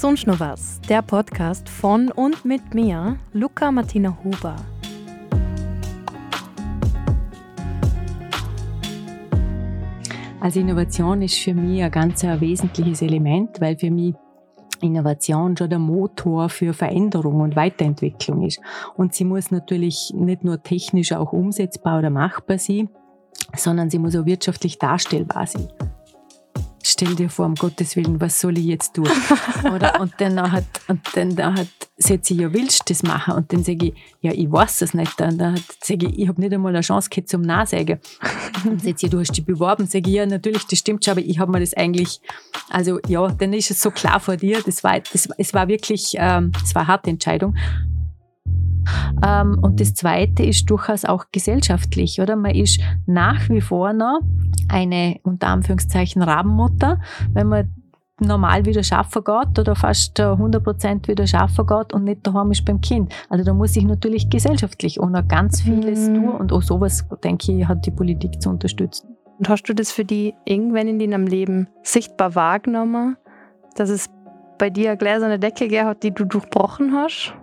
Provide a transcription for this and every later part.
Sonst noch was, der Podcast von und mit mir, Luca Martina Huber. Also Innovation ist für mich ein ganz ein wesentliches Element, weil für mich Innovation schon der Motor für Veränderung und Weiterentwicklung ist. Und sie muss natürlich nicht nur technisch auch umsetzbar oder machbar sein, sondern sie muss auch wirtschaftlich darstellbar sein stell dir vor, um Gottes Willen, was soll ich jetzt tun? Oder? Und dann hat, und dann hat, setze ich, ja, willst du das machen? Und dann sage ich, ja, ich weiß es nicht. Und dann sage ich, ich habe nicht einmal eine Chance gehabt zum Nachsagen. Dann sagt sie, du hast dich beworben. Sage ich, ja, natürlich, das stimmt schon, aber ich habe mir das eigentlich, also ja, dann ist es so klar vor dir. Das war, das, es war wirklich, ähm, es war eine harte Entscheidung. Ähm, und das Zweite ist durchaus auch gesellschaftlich, oder? Man ist nach wie vor noch eine, unter Anführungszeichen, Rabenmutter, wenn man normal wieder schaffen geht oder fast 100 Prozent wieder schaffen geht und nicht daheim ist beim Kind. Also da muss ich natürlich gesellschaftlich auch noch ganz vieles mhm. tun und auch sowas, denke ich, hat die Politik zu unterstützen. Und hast du das für die irgendwann in deinem Leben sichtbar wahrgenommen, dass es bei dir eine gläserne Decke gegeben hat, die du durchbrochen hast?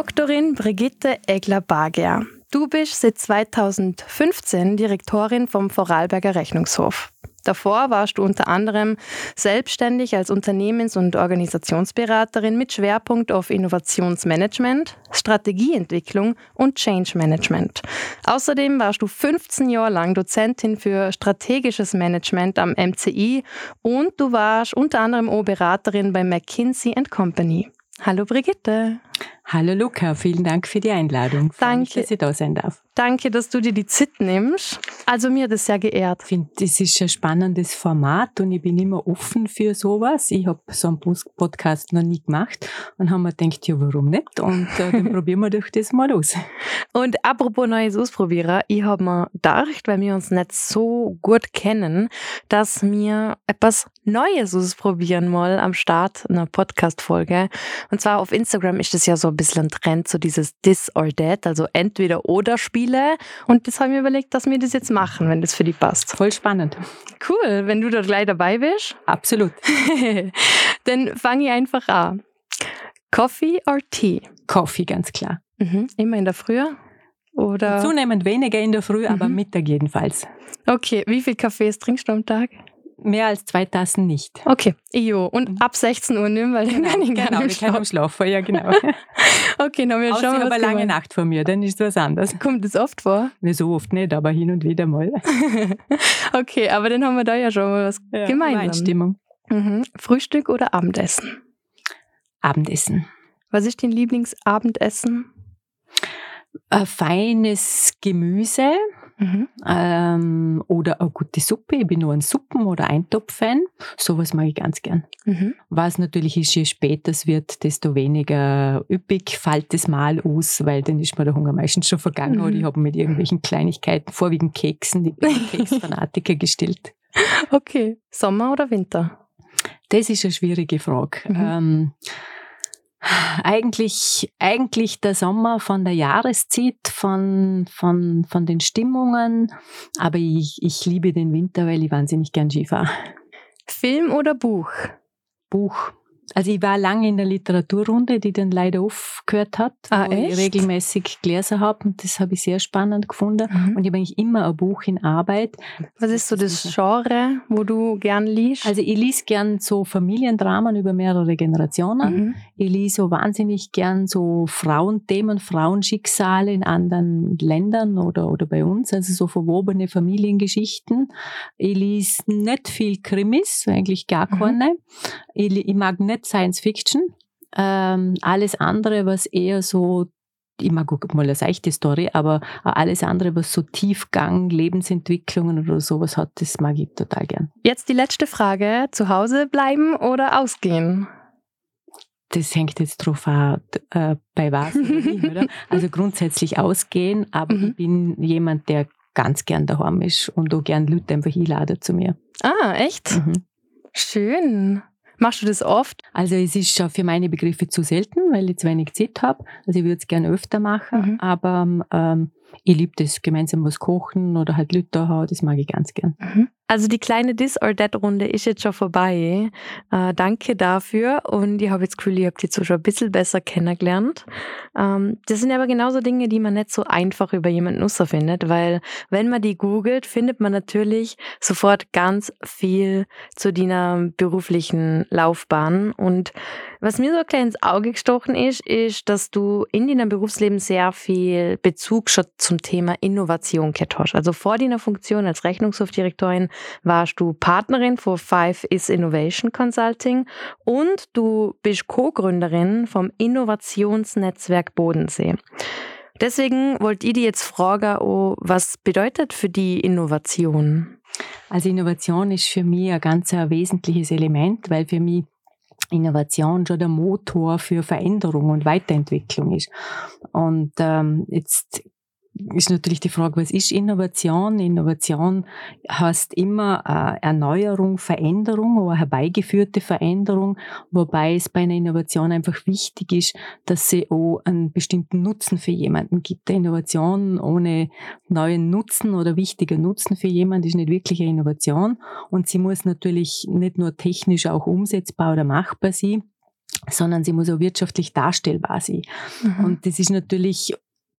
Doktorin Brigitte Egler-Barger. Du bist seit 2015 Direktorin vom Vorarlberger Rechnungshof. Davor warst du unter anderem selbstständig als Unternehmens- und Organisationsberaterin mit Schwerpunkt auf Innovationsmanagement, Strategieentwicklung und Change Management. Außerdem warst du 15 Jahre lang Dozentin für strategisches Management am MCI und du warst unter anderem auch Beraterin bei McKinsey Company. Hallo Brigitte. Hallo Luca, vielen Dank für die Einladung. Danke, mich, dass ich da sein darf. Danke, dass du dir die Zeit nimmst. Also mir das sehr geehrt. Ich finde, das ist ein spannendes Format und ich bin immer offen für sowas. Ich habe so einen Podcast noch nie gemacht und haben mir gedacht, ja, warum nicht? Und äh, dann probieren wir doch das mal aus. Und apropos Neues ausprobieren, ich habe mir gedacht, weil wir uns nicht so gut kennen, dass wir etwas Neues ausprobieren mal am Start einer Podcast-Folge. Und zwar auf Instagram ist das ja so ein bisschen ein Trend, so dieses This or That, also entweder oder Spiel Spiele. Und das habe ich mir überlegt, dass wir das jetzt machen, wenn das für dich passt. Voll spannend. Cool, wenn du da gleich dabei bist. Absolut. Dann fange ich einfach an. Coffee or Tea? Coffee, ganz klar. Mhm. Immer in der Früh? Oder? Zunehmend weniger in der Früh, mhm. aber Mittag jedenfalls. Okay, wie viel Kaffees trinkst du am Tag? Mehr als zwei Tassen nicht. Okay, jo. Und mhm. ab 16 Uhr nimm, weil genau, dann kann ich genau, ich kann im Schlafen, ja genau. okay, dann wir schauen aber lange Nacht vor mir, dann ist was anderes. Kommt das oft vor? Nicht so oft nicht, aber hin und wieder mal. okay, aber dann haben wir da ja schon mal was ja, gemeinsam. Einstimmung. Mhm. Frühstück oder Abendessen? Abendessen. Was ist dein Lieblingsabendessen? Ein feines Gemüse Mhm. Ähm, oder eine gute Suppe. Ich bin nur ein Suppen- oder Eintopf-Fan. Sowas mag ich ganz gern. Mhm. Was natürlich ist, je später es wird, desto weniger üppig fällt das Mal aus, weil dann ist mir der Hunger meistens schon vergangen mhm. oder ich habe mit irgendwelchen Kleinigkeiten, vorwiegend Keksen, die Keksfanatiker gestillt. Okay. Sommer oder Winter? Das ist eine schwierige Frage. Mhm. Ähm, eigentlich, eigentlich der Sommer von der Jahreszeit, von, von, von den Stimmungen. Aber ich, ich liebe den Winter, weil ich wahnsinnig gern Ski fahre. Film oder Buch? Buch. Also ich war lange in der Literaturrunde, die dann leider aufgehört hat, ah, wo echt? ich regelmäßig gelesen habe und das habe ich sehr spannend gefunden. Mhm. Und ich habe eigentlich immer ein Buch in Arbeit. Was ist so das Genre, wo du gern liest? Also ich lese gern so Familiendramen über mehrere Generationen. Mhm. Ich lese so wahnsinnig gern so Frauenthemen, Frauenschicksale in anderen Ländern oder, oder bei uns, also so verwobene Familiengeschichten. Ich lese nicht viel Krimis, eigentlich gar mhm. keine. Mhm. Ich, ich mag nicht nicht Science Fiction. Ähm, alles andere, was eher so ich mag mal eine seichte Story, aber alles andere, was so Tiefgang, Lebensentwicklungen oder sowas hat, das mag ich total gern. Jetzt die letzte Frage. Zu Hause bleiben oder ausgehen? Das hängt jetzt drauf an, äh, bei was oder Also grundsätzlich ausgehen, aber mhm. ich bin jemand, der ganz gern daheim ist und auch gern Leute einfach einladen zu mir. Ah, echt? Mhm. Schön. Machst du das oft? Also es ist schon für meine Begriffe zu selten, weil ich zu wenig Zeit habe. Also ich würde es gerne öfter machen, mhm. aber ähm, ich liebe das, gemeinsam was kochen oder halt haben, das mag ich ganz gern. Mhm. Also die kleine This or That Runde ist jetzt schon vorbei. Äh, danke dafür und ich habe jetzt Gefühl, ihr habt jetzt schon ein bisschen besser kennengelernt. Ähm, das sind aber genauso Dinge, die man nicht so einfach über jemanden findet, weil wenn man die googelt, findet man natürlich sofort ganz viel zu deiner beruflichen Laufbahn und was mir so ein kleines Auge gestochen ist, ist, dass du in deinem Berufsleben sehr viel Bezug schon zum Thema Innovation gehabt hast. Also vor deiner Funktion als Rechnungshofdirektorin warst du Partnerin von Five is Innovation Consulting und du bist Co-Gründerin vom Innovationsnetzwerk Bodensee. Deswegen wollte ich dir jetzt fragen, oh, was bedeutet für die Innovation? Also Innovation ist für mich ein ganz wesentliches Element, weil für mich Innovation schon der Motor für Veränderung und Weiterentwicklung ist. Und ähm, jetzt ist natürlich die Frage, was ist Innovation? Innovation heißt immer äh, Erneuerung, Veränderung oder herbeigeführte Veränderung, wobei es bei einer Innovation einfach wichtig ist, dass sie auch einen bestimmten Nutzen für jemanden gibt. Eine Innovation ohne neuen Nutzen oder wichtiger Nutzen für jemanden ist nicht wirklich eine Innovation und sie muss natürlich nicht nur technisch auch umsetzbar oder machbar sein, sondern sie muss auch wirtschaftlich darstellbar sein. Mhm. Und das ist natürlich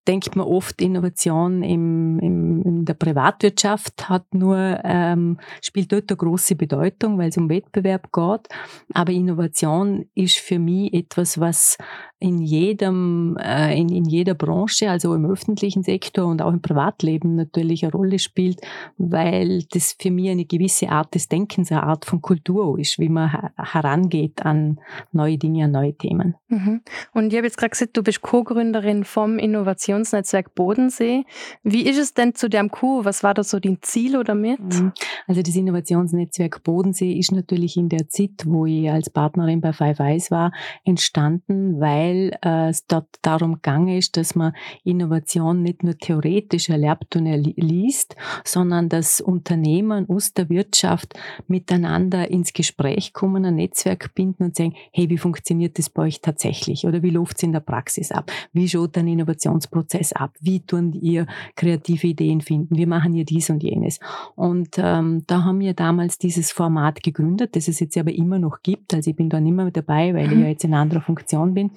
denkt man oft, Innovation im, im, in der Privatwirtschaft hat nur, ähm, spielt dort eine große Bedeutung, weil es um Wettbewerb geht. Aber Innovation ist für mich etwas, was in jedem, äh, in, in jeder Branche, also im öffentlichen Sektor und auch im Privatleben natürlich eine Rolle spielt, weil das für mich eine gewisse Art des Denkens, eine Art von Kultur ist, wie man herangeht an neue Dinge, an neue Themen. Mhm. Und ich habe jetzt gerade gesagt, du bist Co-Gründerin vom Innovationsnetzwerk Bodensee. Wie ist es denn zu dem Q? Was war da so dein Ziel oder mit? Mhm. Also das Innovationsnetzwerk Bodensee ist natürlich in der Zeit, wo ich als Partnerin bei Five Eyes war, entstanden, weil weil äh, es dort darum gegangen ist, dass man Innovation nicht nur theoretisch erlernt und erliest, sondern dass Unternehmen aus der Wirtschaft miteinander ins Gespräch kommen, ein Netzwerk binden und sagen, hey, wie funktioniert das bei euch tatsächlich? Oder wie läuft es in der Praxis ab? Wie schaut ein Innovationsprozess ab? Wie tun ihr kreative Ideen finden? Wie machen ihr dies und jenes? Und ähm, da haben wir damals dieses Format gegründet, das es jetzt aber immer noch gibt. Also ich bin da nicht mehr dabei, weil ich ja jetzt in anderer Funktion bin.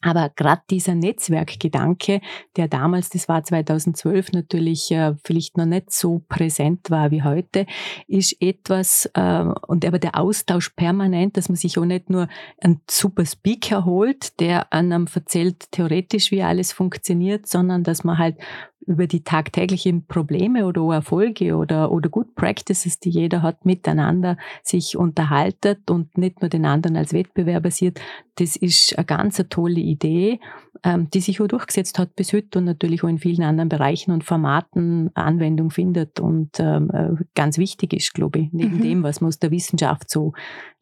Aber gerade dieser Netzwerkgedanke, der damals, das war 2012, natürlich äh, vielleicht noch nicht so präsent war wie heute, ist etwas, äh, und aber der Austausch permanent, dass man sich auch nicht nur einen super Speaker holt, der einem erzählt theoretisch, wie alles funktioniert, sondern dass man halt über die tagtäglichen Probleme oder Erfolge oder, oder Good Practices, die jeder hat, miteinander sich unterhaltet und nicht nur den anderen als Wettbewerber sieht. Das ist eine ganz tolle Idee, ähm, die sich auch durchgesetzt hat bis heute und natürlich auch in vielen anderen Bereichen und Formaten Anwendung findet und ähm, äh, ganz wichtig ist, glaube ich, neben mhm. dem, was man aus der Wissenschaft so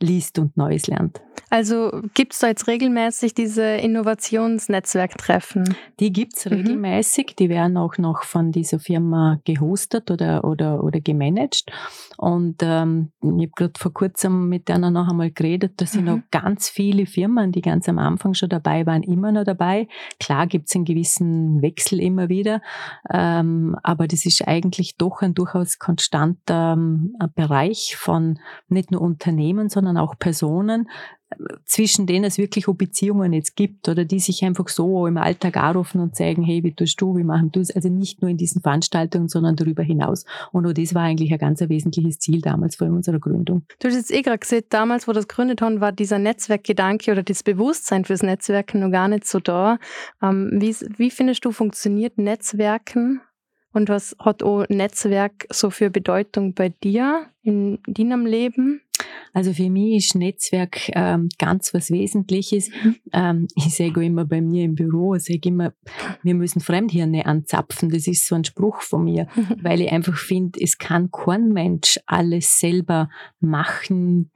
liest und Neues lernt. Also gibt es da jetzt regelmäßig diese Innovationsnetzwerktreffen? Die gibt es mhm. regelmäßig, die werden auch noch von dieser Firma gehostet oder, oder, oder gemanagt. Und ähm, ich habe gerade vor kurzem mit einer noch einmal geredet, da sind mhm. noch ganz viele Firmen, die ganz am Anfang schon dabei waren, immer noch dabei. Klar gibt es einen gewissen Wechsel immer wieder, ähm, aber das ist eigentlich doch ein durchaus konstanter ähm, Bereich von nicht nur Unternehmen, sondern auch Personen, zwischen denen es wirklich auch Beziehungen jetzt gibt oder die sich einfach so im Alltag anrufen und sagen, hey, wie tust du, wie machen du es? Also nicht nur in diesen Veranstaltungen, sondern darüber hinaus. Und auch das war eigentlich ein ganz wesentliches Ziel damals vor unserer Gründung. Du hast jetzt eh gerade gesagt, damals, wo das gegründet haben, war dieser Netzwerkgedanke oder das Bewusstsein fürs Netzwerken noch gar nicht so da. Ähm, wie, wie findest du, funktioniert Netzwerken? Und was hat auch Netzwerk so für Bedeutung bei dir in deinem Leben? Also für mich ist Netzwerk ähm, ganz was Wesentliches. Mhm. Ähm, ich sage immer bei mir im Büro, ich sage immer, wir müssen Fremdhirne anzapfen. Das ist so ein Spruch von mir, weil ich einfach finde, es kann kein Mensch alles selber machen,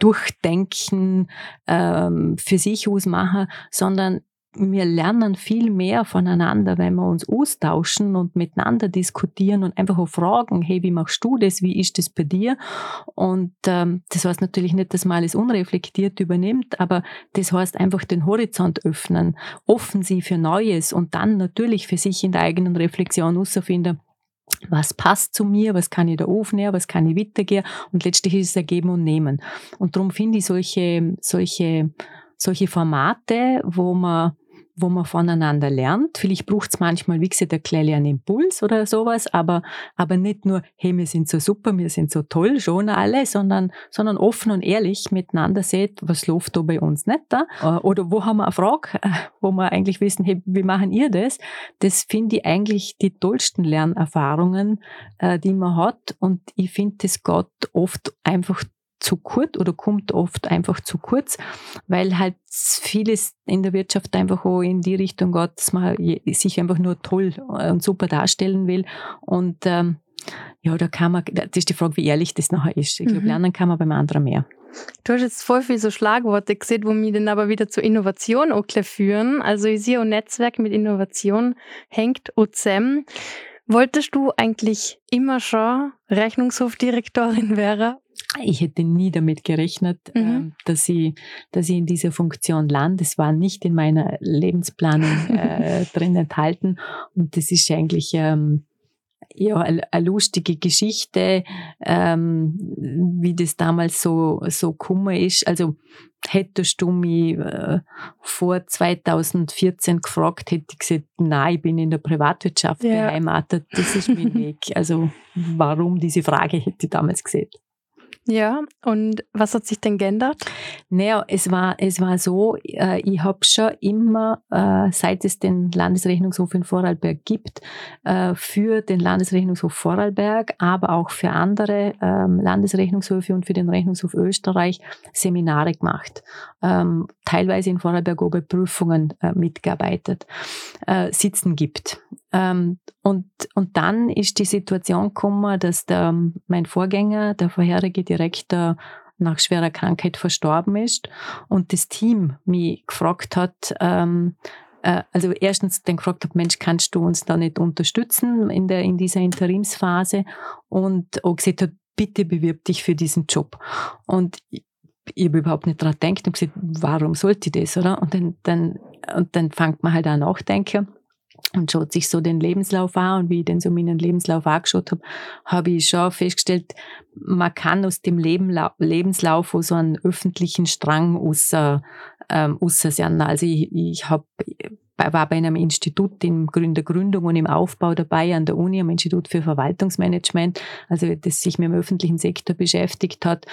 durchdenken, ähm, für sich ausmachen, sondern wir lernen viel mehr voneinander, wenn wir uns austauschen und miteinander diskutieren und einfach auch fragen, hey, wie machst du das, wie ist das bei dir? Und ähm, das heißt natürlich nicht, dass man alles unreflektiert übernimmt, aber das heißt einfach den Horizont öffnen, offen sie für Neues und dann natürlich für sich in der eigenen Reflexion herausfinden, was passt zu mir, was kann ich da aufnehmen, was kann ich weitergehen und letztlich ist es ein Geben und Nehmen. Und darum finde ich solche, solche, solche Formate, wo man wo man voneinander lernt. Vielleicht braucht es manchmal, wie gesagt, ein kleinen Impuls oder sowas, aber, aber nicht nur, hey, wir sind so super, wir sind so toll, schon alle, sondern, sondern offen und ehrlich miteinander seht, was läuft da bei uns nicht da? Äh, oder wo haben wir eine Frage, wo wir eigentlich wissen, hey, wie machen ihr das? Das finde ich eigentlich die tollsten Lernerfahrungen, äh, die man hat und ich finde, das geht oft einfach zu kurz oder kommt oft einfach zu kurz, weil halt vieles in der Wirtschaft einfach auch in die Richtung geht, dass man sich einfach nur toll und super darstellen will. Und ähm, ja, da kann man, das ist die Frage, wie ehrlich das nachher ist. Ich glaube, mhm. lernen kann man beim anderen mehr. Du hast jetzt voll viele so Schlagworte gesehen, wo mich dann aber wieder zur Innovation auch führen. Also ich sehe, ein Netzwerk mit Innovation hängt auch zusammen. Wolltest du eigentlich immer schon Rechnungshofdirektorin werden? Ich hätte nie damit gerechnet, mhm. Ähm, dass, ich, dass ich in dieser Funktion lande. Das war nicht in meiner Lebensplanung äh, drin enthalten. Und das ist eigentlich ähm, ja, eine, lustige Geschichte, ähm, wie das damals so, so kummer ist. Also hättest du mich äh, vor 2014 gefragt, hätte ich gesagt, nein, ich bin in der Privatwirtschaft ja. beheimatet, das ist mein Weg. Also warum diese Frage hätte ich damals gesehen. Ja, und was hat sich denn geändert? Naja, es war, es war so, äh, ich habe schon immer, äh, seit es den Landesrechnungshof in Vorarlberg gibt, äh, für den Landesrechnungshof Vorarlberg, aber auch für andere ähm, Landesrechnungshöfe und für den Rechnungshof Österreich Seminare gemacht. Ähm, teilweise in Vorarlberg auch bei Prüfungen äh, mitgearbeitet, äh, Sitzen gibt. Ähm, und, und dann ist die Situation gekommen, dass der, mein Vorgänger, der vorherige Direktor, nach schwerer Krankheit verstorben ist und das Team mich gefragt hat, ähm, äh, also erstens den gefragt habe, Mensch, kannst du uns da nicht unterstützen in, der, in dieser Interimsphase und auch gesagt hat, bitte bewirb dich für diesen Job. Und ich, ich habe überhaupt nicht daran gedacht und gesagt, warum sollte ich das, oder? Und dann, dann, und dann fängt man halt an nachdenken und schaut sich so den Lebenslauf an und wie ich den so meinen Lebenslauf angeschaut habe, habe ich schon festgestellt, man kann aus dem Lebenla Lebenslauf so einen öffentlichen Strang aus, ähm, aussehen. Also ich, ich habe war bei einem Institut in der Gründung und im Aufbau dabei an der Uni, am Institut für Verwaltungsmanagement, also das sich mit dem öffentlichen Sektor beschäftigt hat.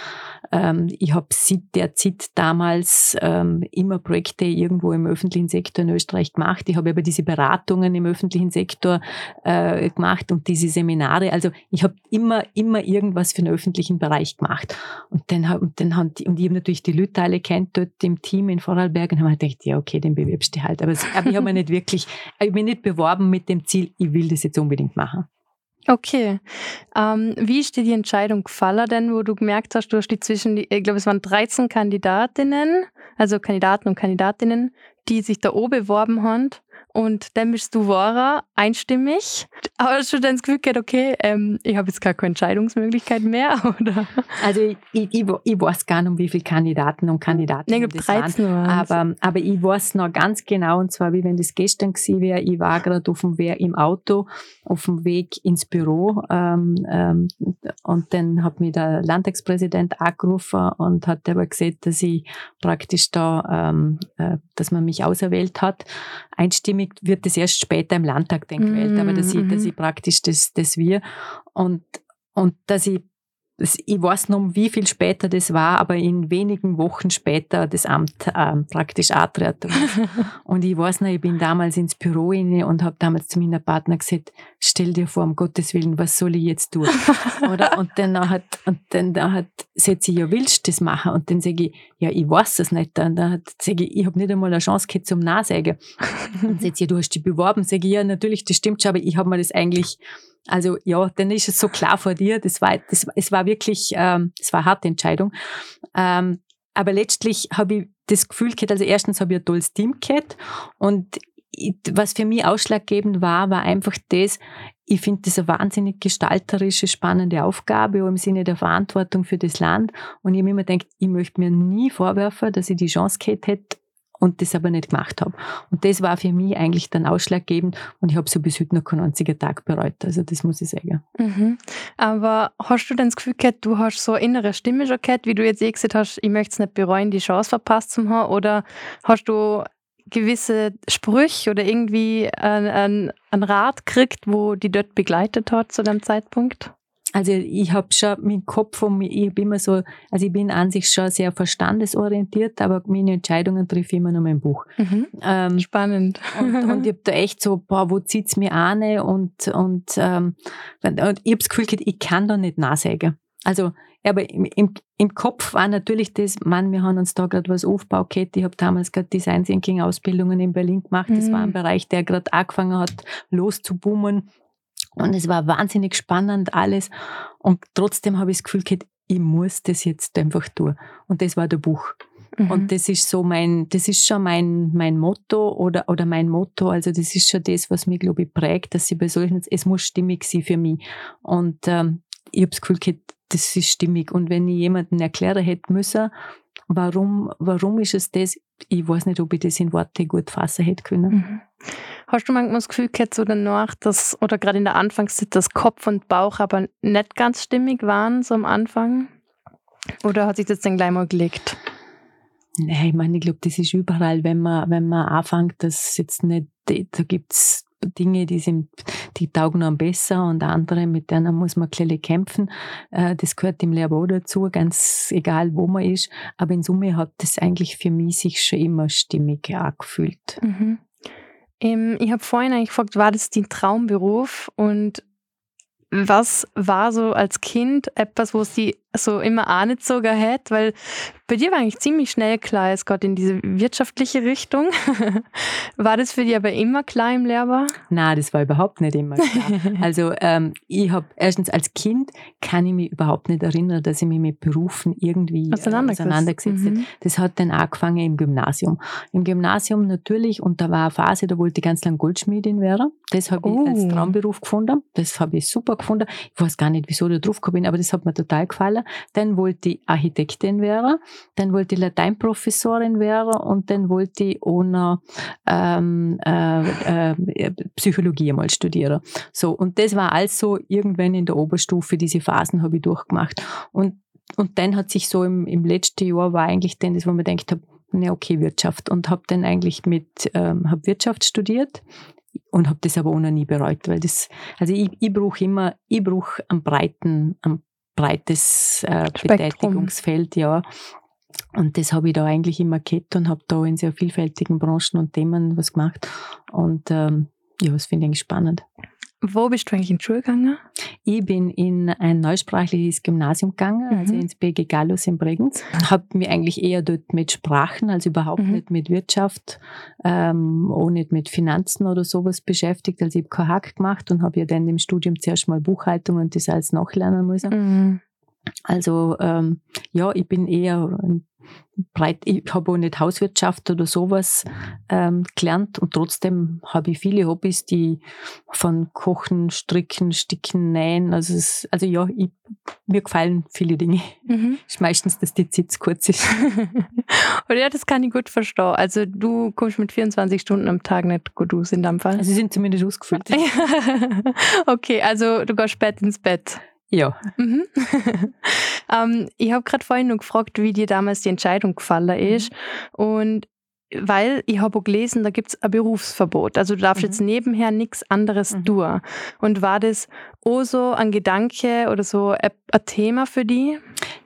Ähm, ich habe seit der Zeit damals ähm, immer Projekte irgendwo im öffentlichen Sektor in Österreich gemacht. Ich habe aber diese Beratungen im öffentlichen Sektor äh, gemacht und diese Seminare. Also ich habe immer, immer irgendwas für den öffentlichen Bereich gemacht. Und dann, und dann haben die, und ich habe natürlich die Leute kennt dort im Team in Vorarlberg und haben gedacht, ja okay, den bewirbst du halt. Aber, aber ich habe mich nicht wirklich, ich mich nicht beworben mit dem Ziel, ich will das jetzt unbedingt machen. Okay. Ähm, wie ist dir die Entscheidung gefallen denn, wo du gemerkt hast, du hast die zwischen, ich glaube, es waren 13 Kandidatinnen, also Kandidaten und Kandidatinnen, die sich da oben beworben haben und dann bist du wahrer, einstimmig. Aber hast du dann das Gefühl gehabt, okay, ähm, ich habe jetzt gar keine Entscheidungsmöglichkeit mehr, oder? Also ich, ich, ich weiß gar nicht, um wie viele Kandidaten und Kandidatinnen nee, das 13 waren. Aber, aber ich weiß noch ganz genau, und zwar wie wenn das gestern gewesen wäre, ich war gerade auf dem Weg im Auto, auf dem Weg ins Büro ähm, ähm, und dann hat mich der Landtagspräsident angerufen und hat aber gesagt, dass ich praktisch da, ähm, äh, dass man mich auserwählt hat, einstimmig Stimmig wird das erst später im Landtag dann gewählt, mm, aber dass ich, dass mhm. ich praktisch das, das wir und, und dass ich ich weiß noch, wie viel später das war, aber in wenigen Wochen später das Amt ähm, praktisch antreten. und ich weiß noch, ich bin damals ins Büro rein und habe damals zu meiner Partner gesagt, stell dir vor, um Gottes Willen, was soll ich jetzt tun? Oder? Und dann hat, und dann hat, sagt sie, ja, willst du das machen? Und dann sage ich, ja, ich weiß es nicht. Und dann hat, sage ich, ich habe nicht einmal eine Chance gehabt zum Nachsagen. Und sagt sie, ja, du hast dich beworben. Sage ich, ja, natürlich, das stimmt schon, aber ich habe mir das eigentlich also ja, dann ist es so klar vor dir. Das war, das, es war wirklich, ähm, es war eine harte Entscheidung. Ähm, aber letztlich habe ich das Gefühl gehabt, also erstens habe ich ein tolles Team gehabt und was für mich ausschlaggebend war, war einfach das, ich finde das eine wahnsinnig gestalterische, spannende Aufgabe im Sinne der Verantwortung für das Land. Und ich habe immer gedacht, ich möchte mir nie vorwerfen, dass ich die Chance gehabt hätte und das aber nicht gemacht habe. Und das war für mich eigentlich dann ausschlaggebend und ich habe so bis heute noch keinen einzigen Tag bereut. Also das muss ich sagen. Mhm. Aber hast du denn das Gefühl gehabt, du hast so eine innere Stimme schon gehabt, wie du jetzt eh gesagt hast, ich möchte es nicht bereuen, die Chance verpasst zu haben? Oder hast du gewisse Sprüche oder irgendwie einen, einen Rat gekriegt, wo die dort begleitet hat zu dem Zeitpunkt? Also ich habe schon meinen Kopf und ich bin immer so, also ich bin an sich schon sehr verstandesorientiert, aber meine Entscheidungen treffe ich immer noch mein Buch. Mhm. Ähm, Spannend. Und, und ich habe da echt so, boah, wo zieht's mir an? Und, und, ähm, und ich habe das Gefühl, ich kann da nicht nachsagen. Also, aber im, im, im Kopf war natürlich das, Mann, wir haben uns da gerade was aufgebaut. Ich habe damals gerade Design Thinking Ausbildungen in Berlin gemacht. Das mhm. war ein mhm. Bereich, der gerade angefangen hat, loszuboomen. Und es war wahnsinnig spannend alles. Und trotzdem habe ich das Gefühl gehabt, ich muss das jetzt einfach tun. Und das war der Buch. Mhm. Und das ist so mein, das ist schon mein, mein Motto oder, oder mein Motto. Also das ist schon das, was mich, glaube ich, prägt, dass ich bei solchen, es muss stimmig sein für mich. Und ähm, ich habe das Gefühl gehabt, das ist stimmig. Und wenn ich jemanden erklären hätte müssen, warum, warum ist es das, ich weiß nicht, ob ich das in Worte gut fassen hätte können. Mhm. Hast du manchmal das Gefühl gehabt, so danach, dass, oder gerade in der Anfangszeit, dass Kopf und Bauch aber nicht ganz stimmig waren, so am Anfang? Oder hat sich das dann gleich mal gelegt? Nein, ich meine, ich glaube, das ist überall, wenn man, wenn man anfängt, dass jetzt nicht, da gibt's Dinge, die sind, die taugen noch besser und andere, mit denen muss man ein kämpfen. Äh, das gehört im auch dazu, ganz egal, wo man ist. Aber in Summe hat das eigentlich für mich sich schon immer stimmig angefühlt. Mhm. Ähm, ich habe vorhin eigentlich gefragt, war das dein Traumberuf? Und was war so als Kind etwas, wo sie so immer angezogen hat? Weil bei dir war eigentlich ziemlich schnell klar, es geht in diese wirtschaftliche Richtung. war das für dich aber immer klar im Lehrbar? Nein, das war überhaupt nicht immer klar. also ähm, ich habe erstens als Kind kann ich mich überhaupt nicht erinnern, dass ich mich mit Berufen irgendwie äh, auseinandergesetzt habe. Mhm. Das hat dann angefangen im Gymnasium. Im Gymnasium natürlich, und da war eine Phase, da wollte ich ganz lange Goldschmiedin werden. Das habe oh. ich als oh. Traumberuf gefunden. Das habe ich super gefunden. Ich weiß gar nicht, wieso ich da drauf gekommen bin, aber das hat mir total gefallen. Dann wollte ich Architektin werden dann wollte ich Lateinprofessorin werden und dann wollte ich noch ähm, äh, äh, Psychologie einmal studieren. So, und das war also irgendwann in der Oberstufe, diese Phasen habe ich durchgemacht. Und, und dann hat sich so im, im letzten Jahr war eigentlich dann das, wo man denkt habe, ne, okay, Wirtschaft. Und habe dann eigentlich mit, ähm, habe Wirtschaft studiert und habe das aber noch nie bereut, weil das, also ich, ich brauche immer, ich brauche einen breiten, ein breites äh, Betätigungsfeld, ja. Und das habe ich da eigentlich immer gehabt und habe da in sehr vielfältigen Branchen und Themen was gemacht. Und ähm, ja, das finde ich eigentlich spannend. Wo bist du eigentlich in die Schule gegangen? Ich bin in ein neusprachliches Gymnasium gegangen, mhm. also ins BG Gallus in Bregenz. Habe mich eigentlich eher dort mit Sprachen, also überhaupt mhm. nicht mit Wirtschaft, ähm, auch nicht mit Finanzen oder sowas beschäftigt. Also ich habe keinen Hack gemacht und habe ja dann im Studium zuerst mal Buchhaltung und das alles nachlernen müssen. Mhm. Also ähm, ja, ich bin eher breit, ich habe auch nicht Hauswirtschaft oder sowas ähm, gelernt und trotzdem habe ich viele Hobbys, die von Kochen, Stricken, Sticken, Nähen, also, es, also ja, ich, mir gefallen viele Dinge. Mhm. Ist meistens, dass die Zeit kurz ist. und ja, das kann ich gut verstehen. Also du kommst mit 24 Stunden am Tag nicht gut aus in dem Fall. Also sie sind zumindest ausgefüllt. okay, also du gehst spät ins Bett. Ja. Mhm. ähm, ich habe gerade vorhin noch gefragt, wie dir damals die Entscheidung gefallen ist. Mhm. Und weil ich habe gelesen, da gibt es ein Berufsverbot. Also du darfst mhm. jetzt nebenher nichts anderes mhm. tun. Und war das auch so ein Gedanke oder so ein Thema für die?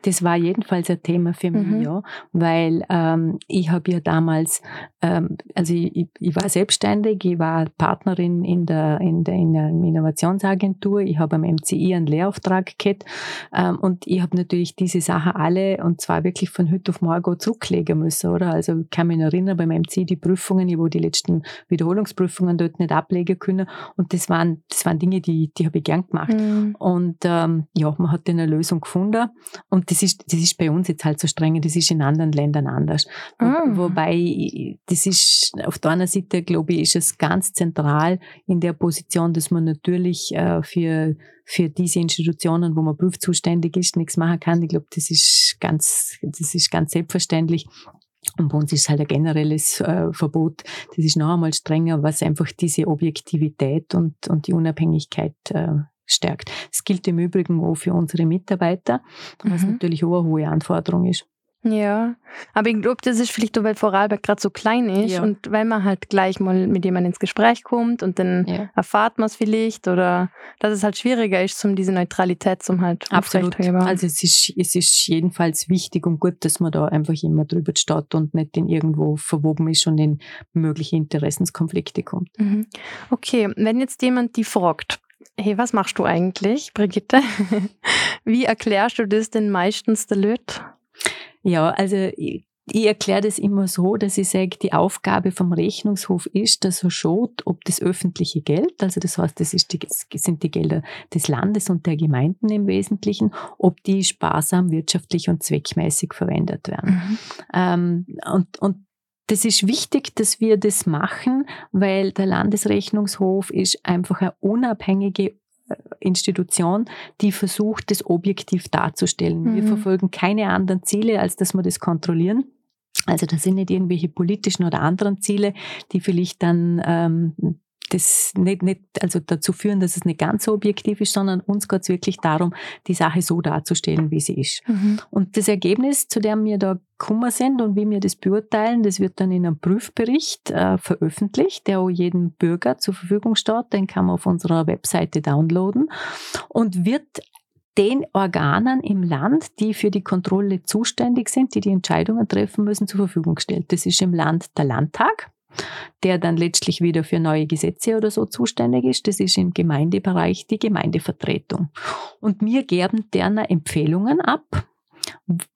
Das war jedenfalls ein Thema für mich, mhm. ja, weil ähm, ich habe ja damals, ähm, also ich, ich, war selbstständig, ich war Partnerin in der, in der, in der Innovationsagentur, ich habe am MCI einen Lehrauftrag gehabt ähm, und ich habe natürlich diese Sachen alle und zwar wirklich von heute auf morgen zurücklegen müssen, oder? Also ich kann mich erinnern, beim MCI die Prüfungen, ich wo die letzten Wiederholungsprüfungen dort nicht ablegen können und das waren, das waren Dinge, die, die habe ich gern transparent gemacht. Mhm. Und ähm, ja, man hat eine Lösung gefunden. Und das ist, das ist bei uns jetzt halt so streng, das ist in anderen Ländern anders. Mhm. Wobei, das ist auf der einen Seite, glaube ich, ist es ganz zentral in der Position, dass man natürlich äh, für für diese Institutionen, wo man prüfzuständig ist, nichts machen kann. Ich glaube, das ist ganz, das ist ganz selbstverständlich. Und bei uns ist halt ein generelles äh, Verbot. Das ist noch einmal strenger, was einfach diese Objektivität und, und die Unabhängigkeit äh, stärkt. Das gilt im Übrigen auch für unsere Mitarbeiter, was mhm. natürlich auch eine hohe Anforderung ist. Ja, aber ich glaube, das ist vielleicht auch, weil Vorarlberg gerade so klein ist ja. und weil man halt gleich mal mit jemandem ins Gespräch kommt und dann ja. erfahrt man es vielleicht oder dass es halt schwieriger ist, um diese Neutralität zum halt Absolut. Also es ist, es ist jedenfalls wichtig und gut, dass man da einfach immer drüber steht und nicht in irgendwo verwoben ist und in mögliche Interessenskonflikte kommt. Mhm. Okay, wenn jetzt jemand die fragt, hey, was machst du eigentlich, Brigitte? Wie erklärst du das denn meistens der Leute? Ja, also ich, ich erkläre das immer so, dass ich sage, die Aufgabe vom Rechnungshof ist, dass er schaut, ob das öffentliche Geld, also das heißt, das, die, das sind die Gelder des Landes und der Gemeinden im Wesentlichen, ob die sparsam, wirtschaftlich und zweckmäßig verwendet werden. Mhm. Ähm, und, und das ist wichtig, dass wir das machen, weil der Landesrechnungshof ist einfach eine unabhängige Institution, die versucht, das objektiv darzustellen. Mhm. Wir verfolgen keine anderen Ziele, als dass wir das kontrollieren. Also das sind nicht irgendwelche politischen oder anderen Ziele, die vielleicht dann ähm, das nicht, nicht also dazu führen, dass es nicht ganz so objektiv ist, sondern uns geht es wirklich darum, die Sache so darzustellen, wie sie ist. Mhm. Und das Ergebnis, zu dem wir da gekommen sind und wie wir das beurteilen, das wird dann in einem Prüfbericht äh, veröffentlicht, der auch jedem Bürger zur Verfügung steht. Den kann man auf unserer Webseite downloaden und wird den Organen im Land, die für die Kontrolle zuständig sind, die die Entscheidungen treffen müssen, zur Verfügung gestellt. Das ist im Land der Landtag der dann letztlich wieder für neue Gesetze oder so zuständig ist. Das ist im Gemeindebereich die Gemeindevertretung. Und wir geben deren Empfehlungen ab,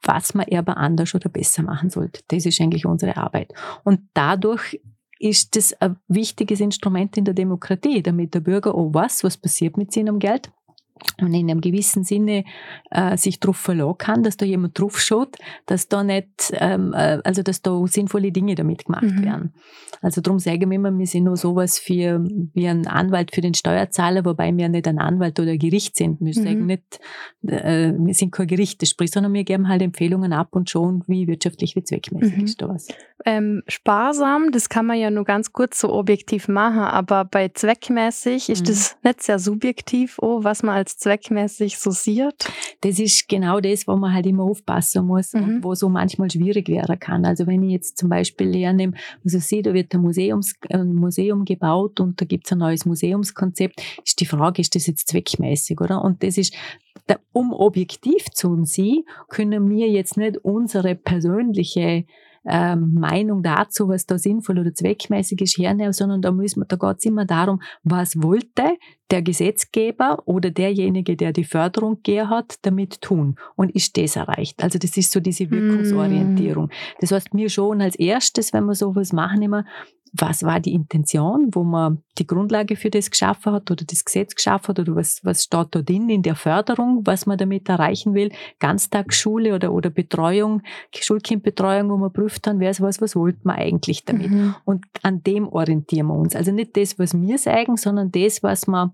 was man aber anders oder besser machen sollte. Das ist eigentlich unsere Arbeit. Und dadurch ist das ein wichtiges Instrument in der Demokratie, damit der Bürger auch weiß, was passiert mit seinem Geld und in einem gewissen Sinne äh, sich darauf verlassen kann, dass da jemand drauf schaut, dass da nicht, ähm, äh, also dass da sinnvolle Dinge damit gemacht mhm. werden. Also darum sagen wir immer, wir sind nur sowas für, wie ein Anwalt für den Steuerzahler, wobei wir nicht ein Anwalt oder ein Gericht sind. Wir mhm. sagen nicht, äh, wir sind kein Gericht, das spricht, sondern wir geben halt Empfehlungen ab und schauen, wie wirtschaftlich, wie zweckmäßig mhm. ist da was. Ähm, sparsam, das kann man ja nur ganz kurz so objektiv machen, aber bei zweckmäßig ist mhm. das nicht sehr subjektiv, oh, was man als als zweckmäßig so sieht? Das ist genau das, wo man halt immer aufpassen muss mhm. und wo so manchmal schwierig werden kann. Also wenn ich jetzt zum Beispiel lerne, also sehe, da wird ein, Museums, ein Museum gebaut und da gibt es ein neues Museumskonzept, ist die Frage, ist das jetzt zweckmäßig, oder? Und das ist, um objektiv zu sein, können wir jetzt nicht unsere persönliche ähm, Meinung dazu, was da sinnvoll oder zweckmäßig ist, hernehmen, sondern da müssen wir, da geht es immer darum, was wollte der Gesetzgeber oder derjenige, der die Förderung gegeben hat, damit tun? Und ist das erreicht? Also das ist so diese Wirkungsorientierung. Mm. Das heißt, mir schon als erstes, wenn wir sowas machen, immer, was war die Intention, wo man die Grundlage für das geschaffen hat oder das Gesetz geschaffen hat oder was, was steht da drin in der Förderung, was man damit erreichen will. Ganztagsschule oder, oder Betreuung, Schulkindbetreuung, wo man prüft dann, wer ist was, was wollte man eigentlich damit. Mhm. Und an dem orientieren wir uns. Also nicht das, was wir sagen, sondern das, was man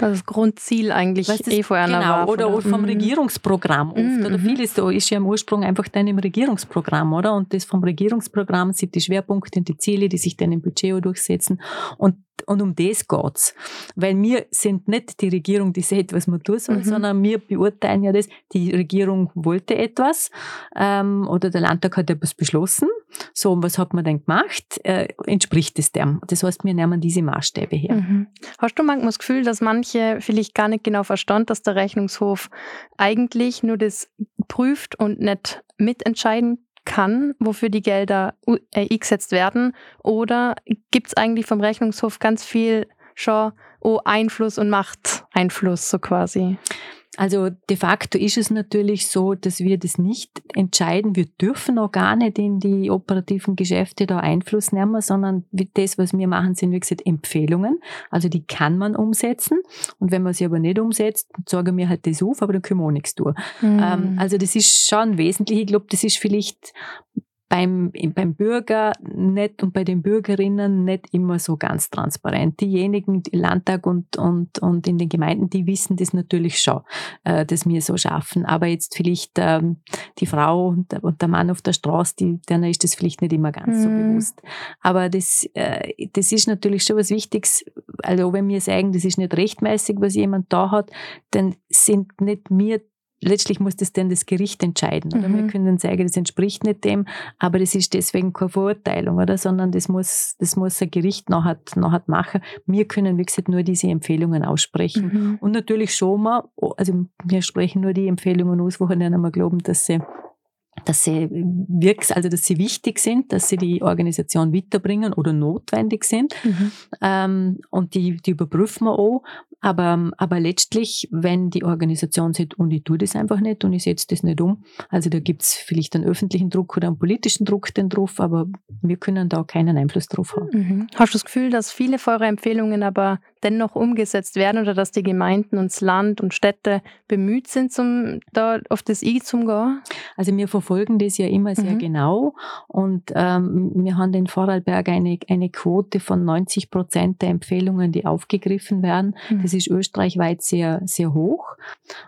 also das Grundziel eigentlich weißt, eh vorher genau, war. Oder, oder vom mhm. Regierungsprogramm oft. Mhm. Oder vieles so ist ja im Ursprung einfach dann im Regierungsprogramm, oder? Und das vom Regierungsprogramm sind die Schwerpunkte und die Ziele, die sich dann im Budget durchsetzen. Und und um das geht's. Weil wir sind nicht die Regierung, die sagt, was man tun soll, mhm. sondern wir beurteilen ja das, die Regierung wollte etwas ähm, oder der Landtag hat etwas beschlossen. So, und was hat man denn gemacht? Äh, entspricht es dem? Das heißt, wir nehmen diese Maßstäbe her. Mhm. Hast du manchmal das Gefühl, dass manche vielleicht gar nicht genau verstanden, dass der Rechnungshof eigentlich nur das prüft und nicht mitentscheiden kann, wofür die Gelder äh, eingesetzt werden? Oder gibt es eigentlich vom Rechnungshof ganz viel schon oh, Einfluss und Machteinfluss so quasi? Also de facto ist es natürlich so, dass wir das nicht entscheiden. Wir dürfen auch gar nicht in die operativen Geschäfte da Einfluss nehmen, sondern das, was wir machen, sind wie gesagt Empfehlungen. Also die kann man umsetzen. Und wenn man sie aber nicht umsetzt, sagen wir halt das auf, aber dann können wir auch nichts tun. Mhm. also das ist schon wesentlich. Ich glaube, das ist vielleicht beim, beim Bürger nicht und bei den Bürgerinnen nicht immer so ganz transparent. Diejenigen, die Landtag und, und, und in den Gemeinden, die wissen das natürlich schon, äh, dass wir so schaffen. Aber jetzt vielleicht ähm, die Frau und der, und der, Mann auf der Straße, die, denen ist das vielleicht nicht immer ganz mhm. so bewusst. Aber das, äh, das ist natürlich schon was Wichtiges. Also wenn wir sagen, das ist nicht rechtmäßig, was jemand da hat, dann sind nicht wir letztlich muss das dann das Gericht entscheiden. Oder? Mhm. Wir können sagen, das entspricht nicht dem, aber das ist deswegen keine Verurteilung, oder? sondern das muss, das muss ein Gericht nachher, nachher machen. Wir können, wie gesagt, nur diese Empfehlungen aussprechen. Mhm. Und natürlich schon mal, also wir sprechen nur die Empfehlungen aus, wo wir dann einmal glauben, dass sie dass sie wirks, also dass sie wichtig sind, dass sie die Organisation weiterbringen oder notwendig sind. Mhm. Ähm, und die, die überprüfen wir auch. Aber, aber letztlich, wenn die Organisation sagt, und ich tue das einfach nicht und ich setze das nicht um, also da gibt's vielleicht einen öffentlichen Druck oder einen politischen Druck den drauf, aber wir können da keinen Einfluss drauf haben. Mhm. Hast du das Gefühl, dass viele von euren Empfehlungen aber dennoch umgesetzt werden oder dass die Gemeinden und das Land und Städte bemüht sind, zum, da auf das I zum gehen? Also wir verfolgen das ja immer sehr mhm. genau und ähm, wir haben in Vorarlberg eine, eine Quote von 90 Prozent der Empfehlungen, die aufgegriffen werden. Mhm. Das das ist österreichweit sehr, sehr hoch.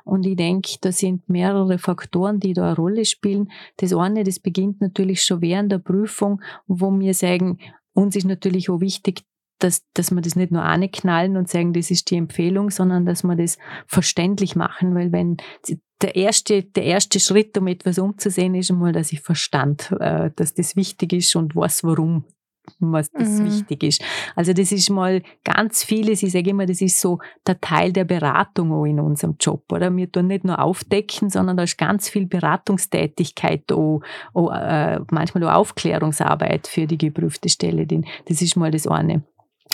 Und ich denke, da sind mehrere Faktoren, die da eine Rolle spielen. Das eine, das beginnt natürlich schon während der Prüfung, wo wir sagen, uns ist natürlich auch wichtig, dass, dass wir das nicht nur knallen und sagen, das ist die Empfehlung, sondern dass wir das verständlich machen, weil wenn der erste, der erste Schritt, um etwas umzusehen, ist einmal, dass ich verstand, äh, dass das wichtig ist und weiß, warum was das mhm. wichtig ist. Also das ist mal ganz vieles, ich sage immer, das ist so der Teil der Beratung auch in unserem Job, oder? Wir tun nicht nur aufdecken, sondern da ist ganz viel Beratungstätigkeit, auch, auch, äh, manchmal auch Aufklärungsarbeit für die geprüfte Stelle. Das ist mal das eine.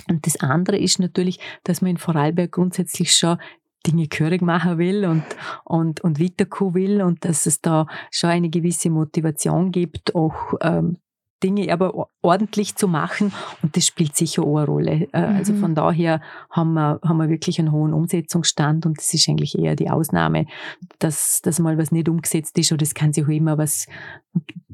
Und das andere ist natürlich, dass man in Vorarlberg grundsätzlich schon Dinge gehörig machen will und, und, und weiterkommen will und dass es da schon eine gewisse Motivation gibt, auch ähm, Dinge aber ordentlich zu machen und das spielt sicher auch eine Rolle. Äh, also mhm. von daher haben wir, haben wir wirklich einen hohen Umsetzungsstand und das ist eigentlich eher die Ausnahme, dass, dass mal was nicht umgesetzt ist oder es kann sich auch immer was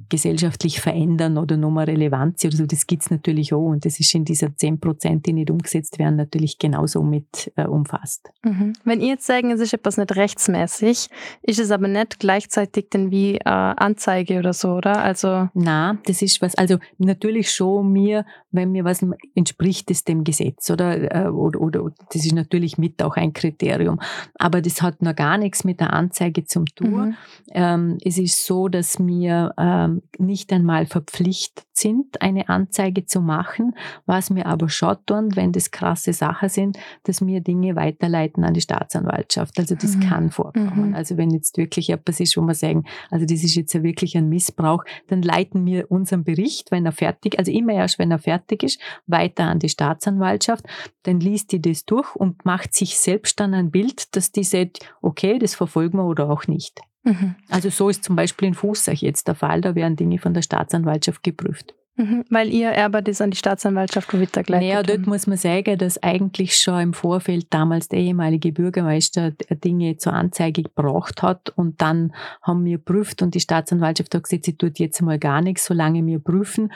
gesellschaftlich verändern oder nochmal Relevanz oder so. Das gibt's natürlich auch und das ist in dieser 10 Prozent, die nicht umgesetzt werden, natürlich genauso mit äh, umfasst. Mhm. Wenn ihr jetzt sagen, es ist etwas nicht rechtsmäßig, ist es aber nicht gleichzeitig denn wie äh, Anzeige oder so, oder? Also Na, das ist was also natürlich schon mir, wenn mir was entspricht es dem Gesetz oder, äh, oder, oder das ist natürlich mit auch ein Kriterium. Aber das hat noch gar nichts mit der Anzeige zum tun. Mhm. Ähm, es ist so, dass wir ähm, nicht einmal verpflichtet sind, eine Anzeige zu machen, was wir aber schon tun, wenn das krasse Sachen sind, dass wir Dinge weiterleiten an die Staatsanwaltschaft. Also das mhm. kann vorkommen. Mhm. Also wenn jetzt wirklich etwas ist, wo wir sagen, also das ist jetzt ja wirklich ein Missbrauch, dann leiten wir unseren Bericht, wenn er fertig, also immer erst, wenn er fertig ist, weiter an die Staatsanwaltschaft. Dann liest die das durch und macht sich selbst dann ein Bild, dass die sagt, okay, das verfolgen wir oder auch nicht. Mhm. Also so ist zum Beispiel in Fußsach jetzt der Fall, da werden Dinge von der Staatsanwaltschaft geprüft. Mhm, weil ihr Erbe das an die Staatsanwaltschaft weitergeleitet Naja, dort muss man sagen, dass eigentlich schon im Vorfeld damals der ehemalige Bürgermeister Dinge zur Anzeige gebracht hat und dann haben wir prüft und die Staatsanwaltschaft hat gesagt, sie tut jetzt mal gar nichts, solange wir prüfen,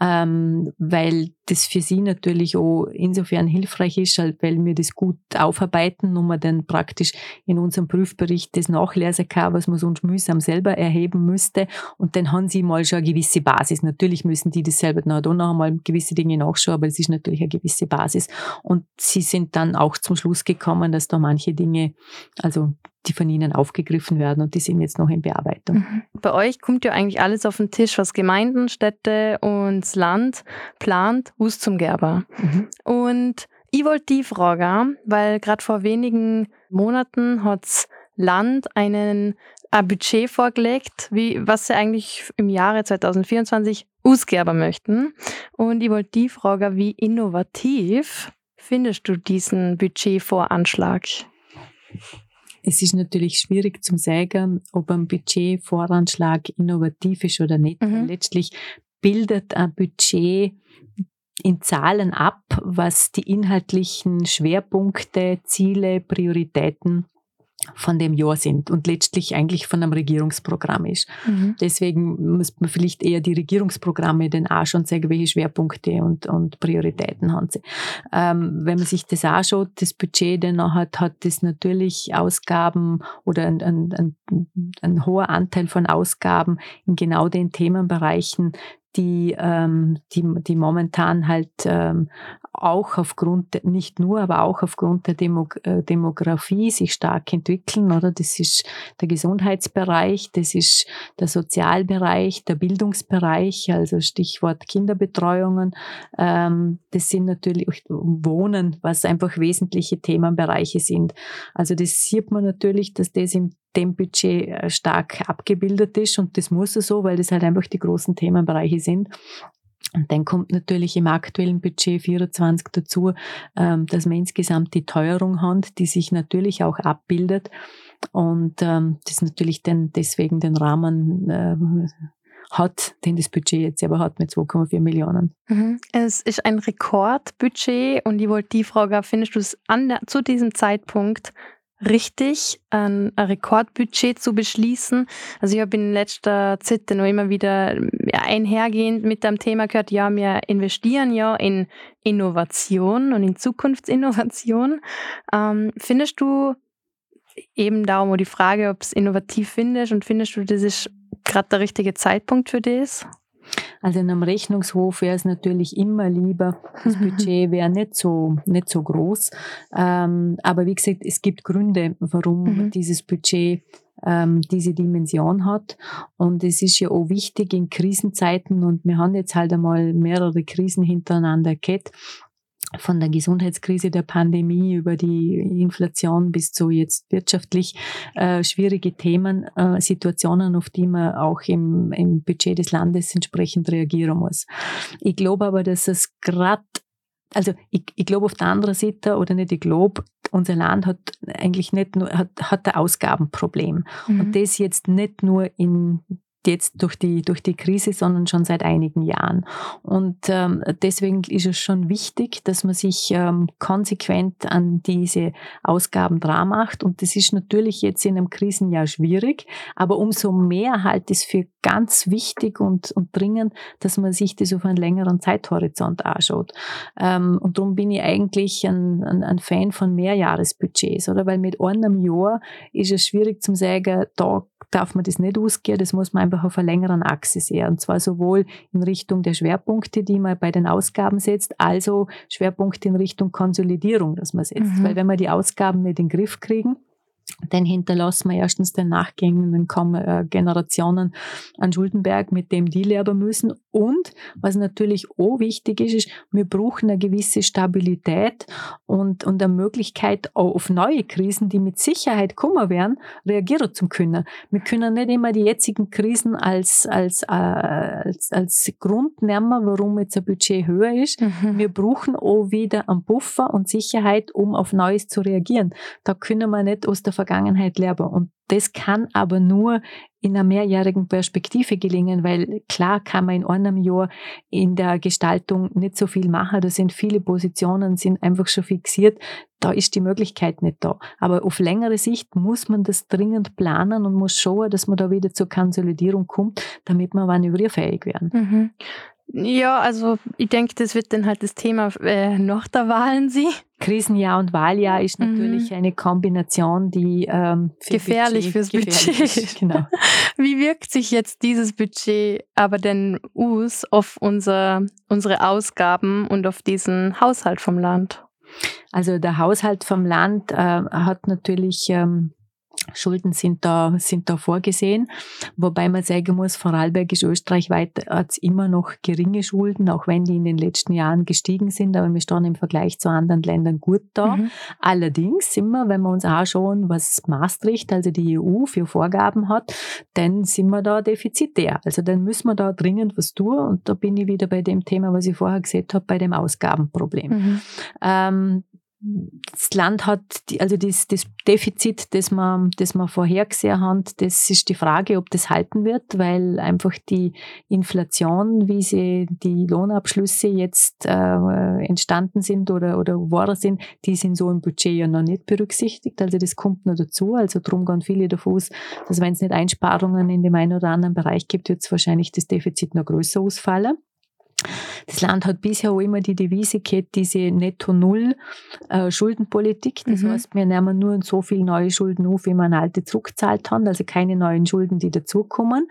ähm, weil das für sie natürlich auch insofern hilfreich ist, halt, weil wir das gut aufarbeiten und man dann praktisch in unserem Prüfbericht das nachlesen kann, was man sonst mühsam selber erheben müsste und dann haben sie mal schon eine gewisse Basis. Natürlich müssen die das selber noch, noch einmal gewisse Dinge nachschauen, aber es ist natürlich eine gewisse Basis. Und sie sind dann auch zum Schluss gekommen, dass da manche Dinge, also die von ihnen aufgegriffen werden und die sind jetzt noch in Bearbeitung. Mhm. Bei euch kommt ja eigentlich alles auf den Tisch, was Gemeinden, Städte und das Land plant, Hus zum Gerber. Mhm. Und ich wollte die fragen, weil gerade vor wenigen Monaten hat das Land einen ein Budget vorgelegt, wie, was sie eigentlich im Jahre 2024 ausgeben möchten. Und ich wollte die fragen, wie innovativ findest du diesen Budgetvoranschlag? Es ist natürlich schwierig zu sagen, ob ein Budgetvoranschlag innovativ ist oder nicht. Mhm. Letztlich bildet ein Budget in Zahlen ab, was die inhaltlichen Schwerpunkte, Ziele, Prioritäten von dem Jahr sind und letztlich eigentlich von einem Regierungsprogramm ist. Mhm. Deswegen muss man vielleicht eher die Regierungsprogramme dann auch schon sagen, welche Schwerpunkte und, und Prioritäten haben sie. Ähm, wenn man sich das anschaut, das Budget dann hat, hat das natürlich Ausgaben oder ein, ein, ein, ein hoher Anteil von Ausgaben in genau den Themenbereichen, die, ähm, die, die momentan halt ähm, auch aufgrund, nicht nur, aber auch aufgrund der Demo äh, Demografie sich stark entwickeln, oder? Das ist der Gesundheitsbereich, das ist der Sozialbereich, der Bildungsbereich, also Stichwort Kinderbetreuungen. Ähm, das sind natürlich Wohnen, was einfach wesentliche Themenbereiche sind. Also das sieht man natürlich, dass das im dem Budget äh, stark abgebildet ist und das muss so, weil das halt einfach die großen Themenbereiche sind. Und dann kommt natürlich im aktuellen Budget 24 dazu, ähm, dass wir insgesamt die Teuerung haben, die sich natürlich auch abbildet. Und ähm, das natürlich dann deswegen den Rahmen äh, hat, den das Budget jetzt selber hat mit 2,4 Millionen. Mhm. Es ist ein Rekordbudget und ich wollte die Frage, findest du es an, zu diesem Zeitpunkt richtig, ein, Rekordbudget zu beschließen. Also ich habe in letzter Zeit noch immer wieder einhergehend mit dem Thema gehört, ja, wir investieren ja in Innovation und in Zukunftsinnovation. Ähm, findest du eben darum die Frage, ob es innovativ findest und findest du, das ist gerade der richtige Zeitpunkt für das? Also in einem Rechnungshof wäre es natürlich immer lieber, das Budget wäre nicht so, nicht so groß. Ähm, aber wie gesagt, es gibt Gründe, warum mhm. dieses Budget ähm, diese Dimension hat. Und es ist ja auch wichtig in Krisenzeiten und wir haben jetzt halt einmal mehrere Krisen hintereinander gehabt von der Gesundheitskrise der Pandemie über die Inflation bis zu jetzt wirtschaftlich äh, schwierige Themen, äh, Situationen, auf die man auch im, im Budget des Landes entsprechend reagieren muss. Ich glaube aber, dass es gerade also ich, ich glaube auf der anderen Seite, oder nicht, ich glaube, unser Land hat eigentlich nicht nur, hat, hat ein Ausgabenproblem. Mhm. Und das jetzt nicht nur in jetzt durch die, durch die Krise, sondern schon seit einigen Jahren. Und ähm, deswegen ist es schon wichtig, dass man sich ähm, konsequent an diese Ausgaben dran macht. Und das ist natürlich jetzt in einem Krisenjahr schwierig, aber umso mehr halt es für ganz wichtig und, und dringend, dass man sich das auf einen längeren Zeithorizont anschaut. Ähm, und darum bin ich eigentlich ein, ein, ein Fan von Mehrjahresbudgets, oder? Weil mit einem Jahr ist es schwierig zu sagen, da darf man das nicht ausgehen, das muss man einfach auf einer längeren Achse sehen. Und zwar sowohl in Richtung der Schwerpunkte, die man bei den Ausgaben setzt, also Schwerpunkte in Richtung Konsolidierung, dass man setzt. Mhm. Weil wenn wir die Ausgaben nicht in den Griff kriegen, dann hinterlassen wir erstens den nachgehenden äh, Generationen an Schuldenberg, mit dem die lernen müssen. Und was natürlich auch wichtig ist, ist, wir brauchen eine gewisse Stabilität und, und eine Möglichkeit, auch auf neue Krisen, die mit Sicherheit kommen werden, reagieren zu können. Wir können nicht immer die jetzigen Krisen als, als, äh, als, als Grund nehmen, warum jetzt ein Budget höher ist. Mhm. Wir brauchen auch wieder einen Buffer und Sicherheit, um auf Neues zu reagieren. Da können wir nicht aus der Vergangenheit lernen. Und das kann aber nur in einer mehrjährigen Perspektive gelingen, weil klar kann man in einem Jahr in der Gestaltung nicht so viel machen. Da sind viele Positionen, sind einfach schon fixiert. Da ist die Möglichkeit nicht da. Aber auf längere Sicht muss man das dringend planen und muss schauen, dass man da wieder zur Konsolidierung kommt, damit wir manövrierfähig werden. Mhm. Ja, also ich denke, das wird dann halt das Thema äh, nach der Wahlen sie. Krisenjahr und Wahljahr ist natürlich mhm. eine Kombination, die ähm, für gefährlich Budget, fürs gefährlich Budget ist. Genau. Wie wirkt sich jetzt dieses Budget aber denn aus auf unser, unsere Ausgaben und auf diesen Haushalt vom Land? Also der Haushalt vom Land äh, hat natürlich ähm, Schulden sind da, sind da vorgesehen. Wobei man sagen muss, Vorarlberg ist österreichweit hat immer noch geringe Schulden, auch wenn die in den letzten Jahren gestiegen sind, aber wir stehen im Vergleich zu anderen Ländern gut da. Mhm. Allerdings sind wir, wenn wir uns anschauen, was Maastricht, also die EU für Vorgaben hat, dann sind wir da defizitär. Also dann müssen wir da dringend was tun und da bin ich wieder bei dem Thema, was ich vorher gesagt habe, bei dem Ausgabenproblem. Mhm. Ähm, das Land hat, also das, das Defizit, das wir, das wir vorhergesehen haben, das ist die Frage, ob das halten wird, weil einfach die Inflation, wie sie die Lohnabschlüsse jetzt äh, entstanden sind oder, oder geworden sind, die sind so im Budget ja noch nicht berücksichtigt. Also das kommt noch dazu. Also darum gehen viele davon aus, dass wenn es nicht Einsparungen in dem einen oder anderen Bereich gibt, wird es wahrscheinlich das Defizit noch größer ausfallen. Das Land hat bisher auch immer die Devise gehabt, diese Netto-Null-Schuldenpolitik. Äh, das mhm. heißt, wir nehmen nur so viel neue Schulden auf, wie man alte zurückzahlt haben, also keine neuen Schulden, die dazukommen.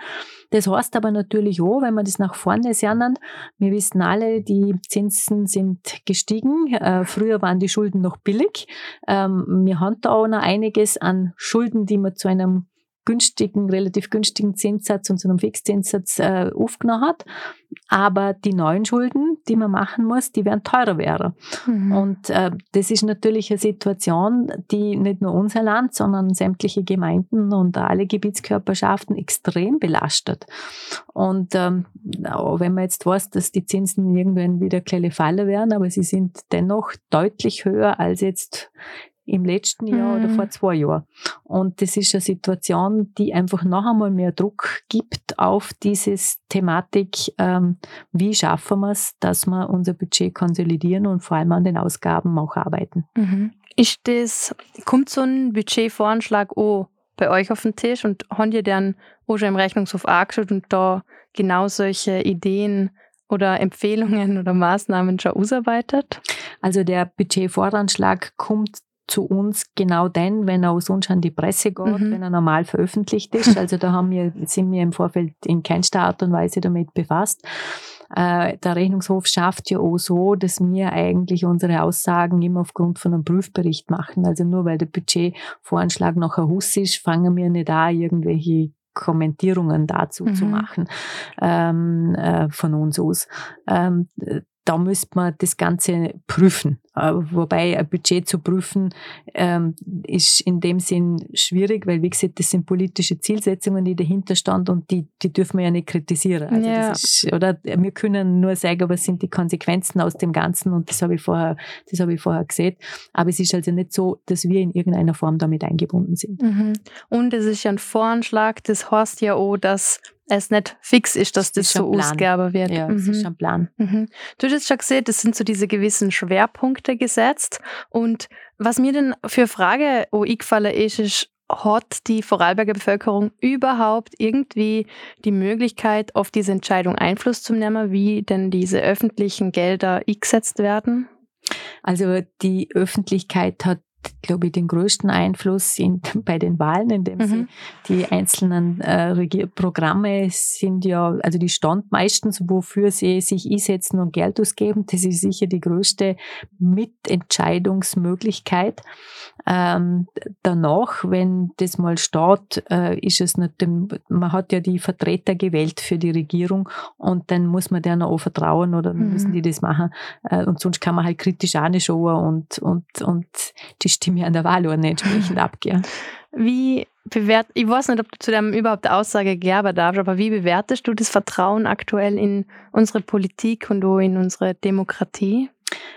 Das heißt aber natürlich auch, wenn wir das nach vorne sehen, wir wissen alle, die Zinsen sind gestiegen. Äh, früher waren die Schulden noch billig. Ähm, wir haben da auch noch einiges an Schulden, die man zu einem günstigen, relativ günstigen Zinssatz und so einem Fixzinssatz äh, aufgenommen hat. Aber die neuen Schulden, die man machen muss, die werden teurer werden. Mhm. Und äh, das ist natürlich eine Situation, die nicht nur unser Land, sondern sämtliche Gemeinden und alle Gebietskörperschaften extrem belastet. Und ähm, wenn man jetzt weiß, dass die Zinsen irgendwann wieder kleine Falle werden, aber sie sind dennoch deutlich höher als jetzt im letzten Jahr mhm. oder vor zwei Jahren. Und das ist eine Situation, die einfach noch einmal mehr Druck gibt auf diese Thematik, ähm, wie schaffen wir es, dass wir unser Budget konsolidieren und vor allem an den Ausgaben auch arbeiten. Mhm. Ist das, kommt so ein Budgetvoranschlag auch bei euch auf den Tisch und haben ihr dann auch schon im Rechnungshof angeschaut und da genau solche Ideen oder Empfehlungen oder Maßnahmen schon ausarbeitet? Also der Budgetvoranschlag kommt zu uns genau dann, wenn er aus uns an die Presse geht, mhm. wenn er normal veröffentlicht ist. Also da haben wir, sind wir im Vorfeld in keinster Art und Weise damit befasst. Äh, der Rechnungshof schafft ja auch so, dass wir eigentlich unsere Aussagen immer aufgrund von einem Prüfbericht machen. Also nur weil der Budgetvoranschlag noch ein Huss ist, fangen wir nicht an, irgendwelche Kommentierungen dazu mhm. zu machen ähm, äh, von uns aus. Ähm, da müsste man das Ganze prüfen. Äh, wobei ein Budget zu prüfen ähm, ist in dem Sinn schwierig, weil wie gesagt, das sind politische Zielsetzungen, die dahinter standen und die, die dürfen wir ja nicht kritisieren. Also ja. das ist, oder wir können nur sagen, was sind die Konsequenzen aus dem Ganzen und das habe ich vorher, das habe ich vorher gesehen. Aber es ist also nicht so, dass wir in irgendeiner Form damit eingebunden sind. Mhm. Und es ist ja ein Voranschlag, das heißt ja auch, dass es nicht fix ist, dass das, das so ausgabe wird. Ja, das mhm. ist ein Plan. Mhm. Du hast jetzt schon gesehen, das sind so diese gewissen Schwerpunkte gesetzt. Und was mir denn für Frage auch eingefallen ist, ist, hat die Vorarlberger Bevölkerung überhaupt irgendwie die Möglichkeit, auf diese Entscheidung Einfluss zu nehmen, wie denn diese öffentlichen Gelder eingesetzt werden? Also die Öffentlichkeit hat glaube ich, den größten Einfluss in, bei den Wahlen, indem mhm. sie die einzelnen äh, Programme sind ja, also die stand meistens, wofür sie sich einsetzen und Geld ausgeben. Das ist sicher die größte Mitentscheidungsmöglichkeit. Ähm, danach, wenn das mal steht, äh, ist es nicht, dem, man hat ja die Vertreter gewählt für die Regierung und dann muss man denen auch vertrauen oder mhm. müssen die das machen. Äh, und sonst kann man halt kritisch anschauen und, und, und die Stimme an der Wahlurne entsprechend abgeben. Wie bewert, ich weiß nicht, ob du zu dem überhaupt Aussage geben darfst, aber wie bewertest du das Vertrauen aktuell in unsere Politik und auch in unsere Demokratie?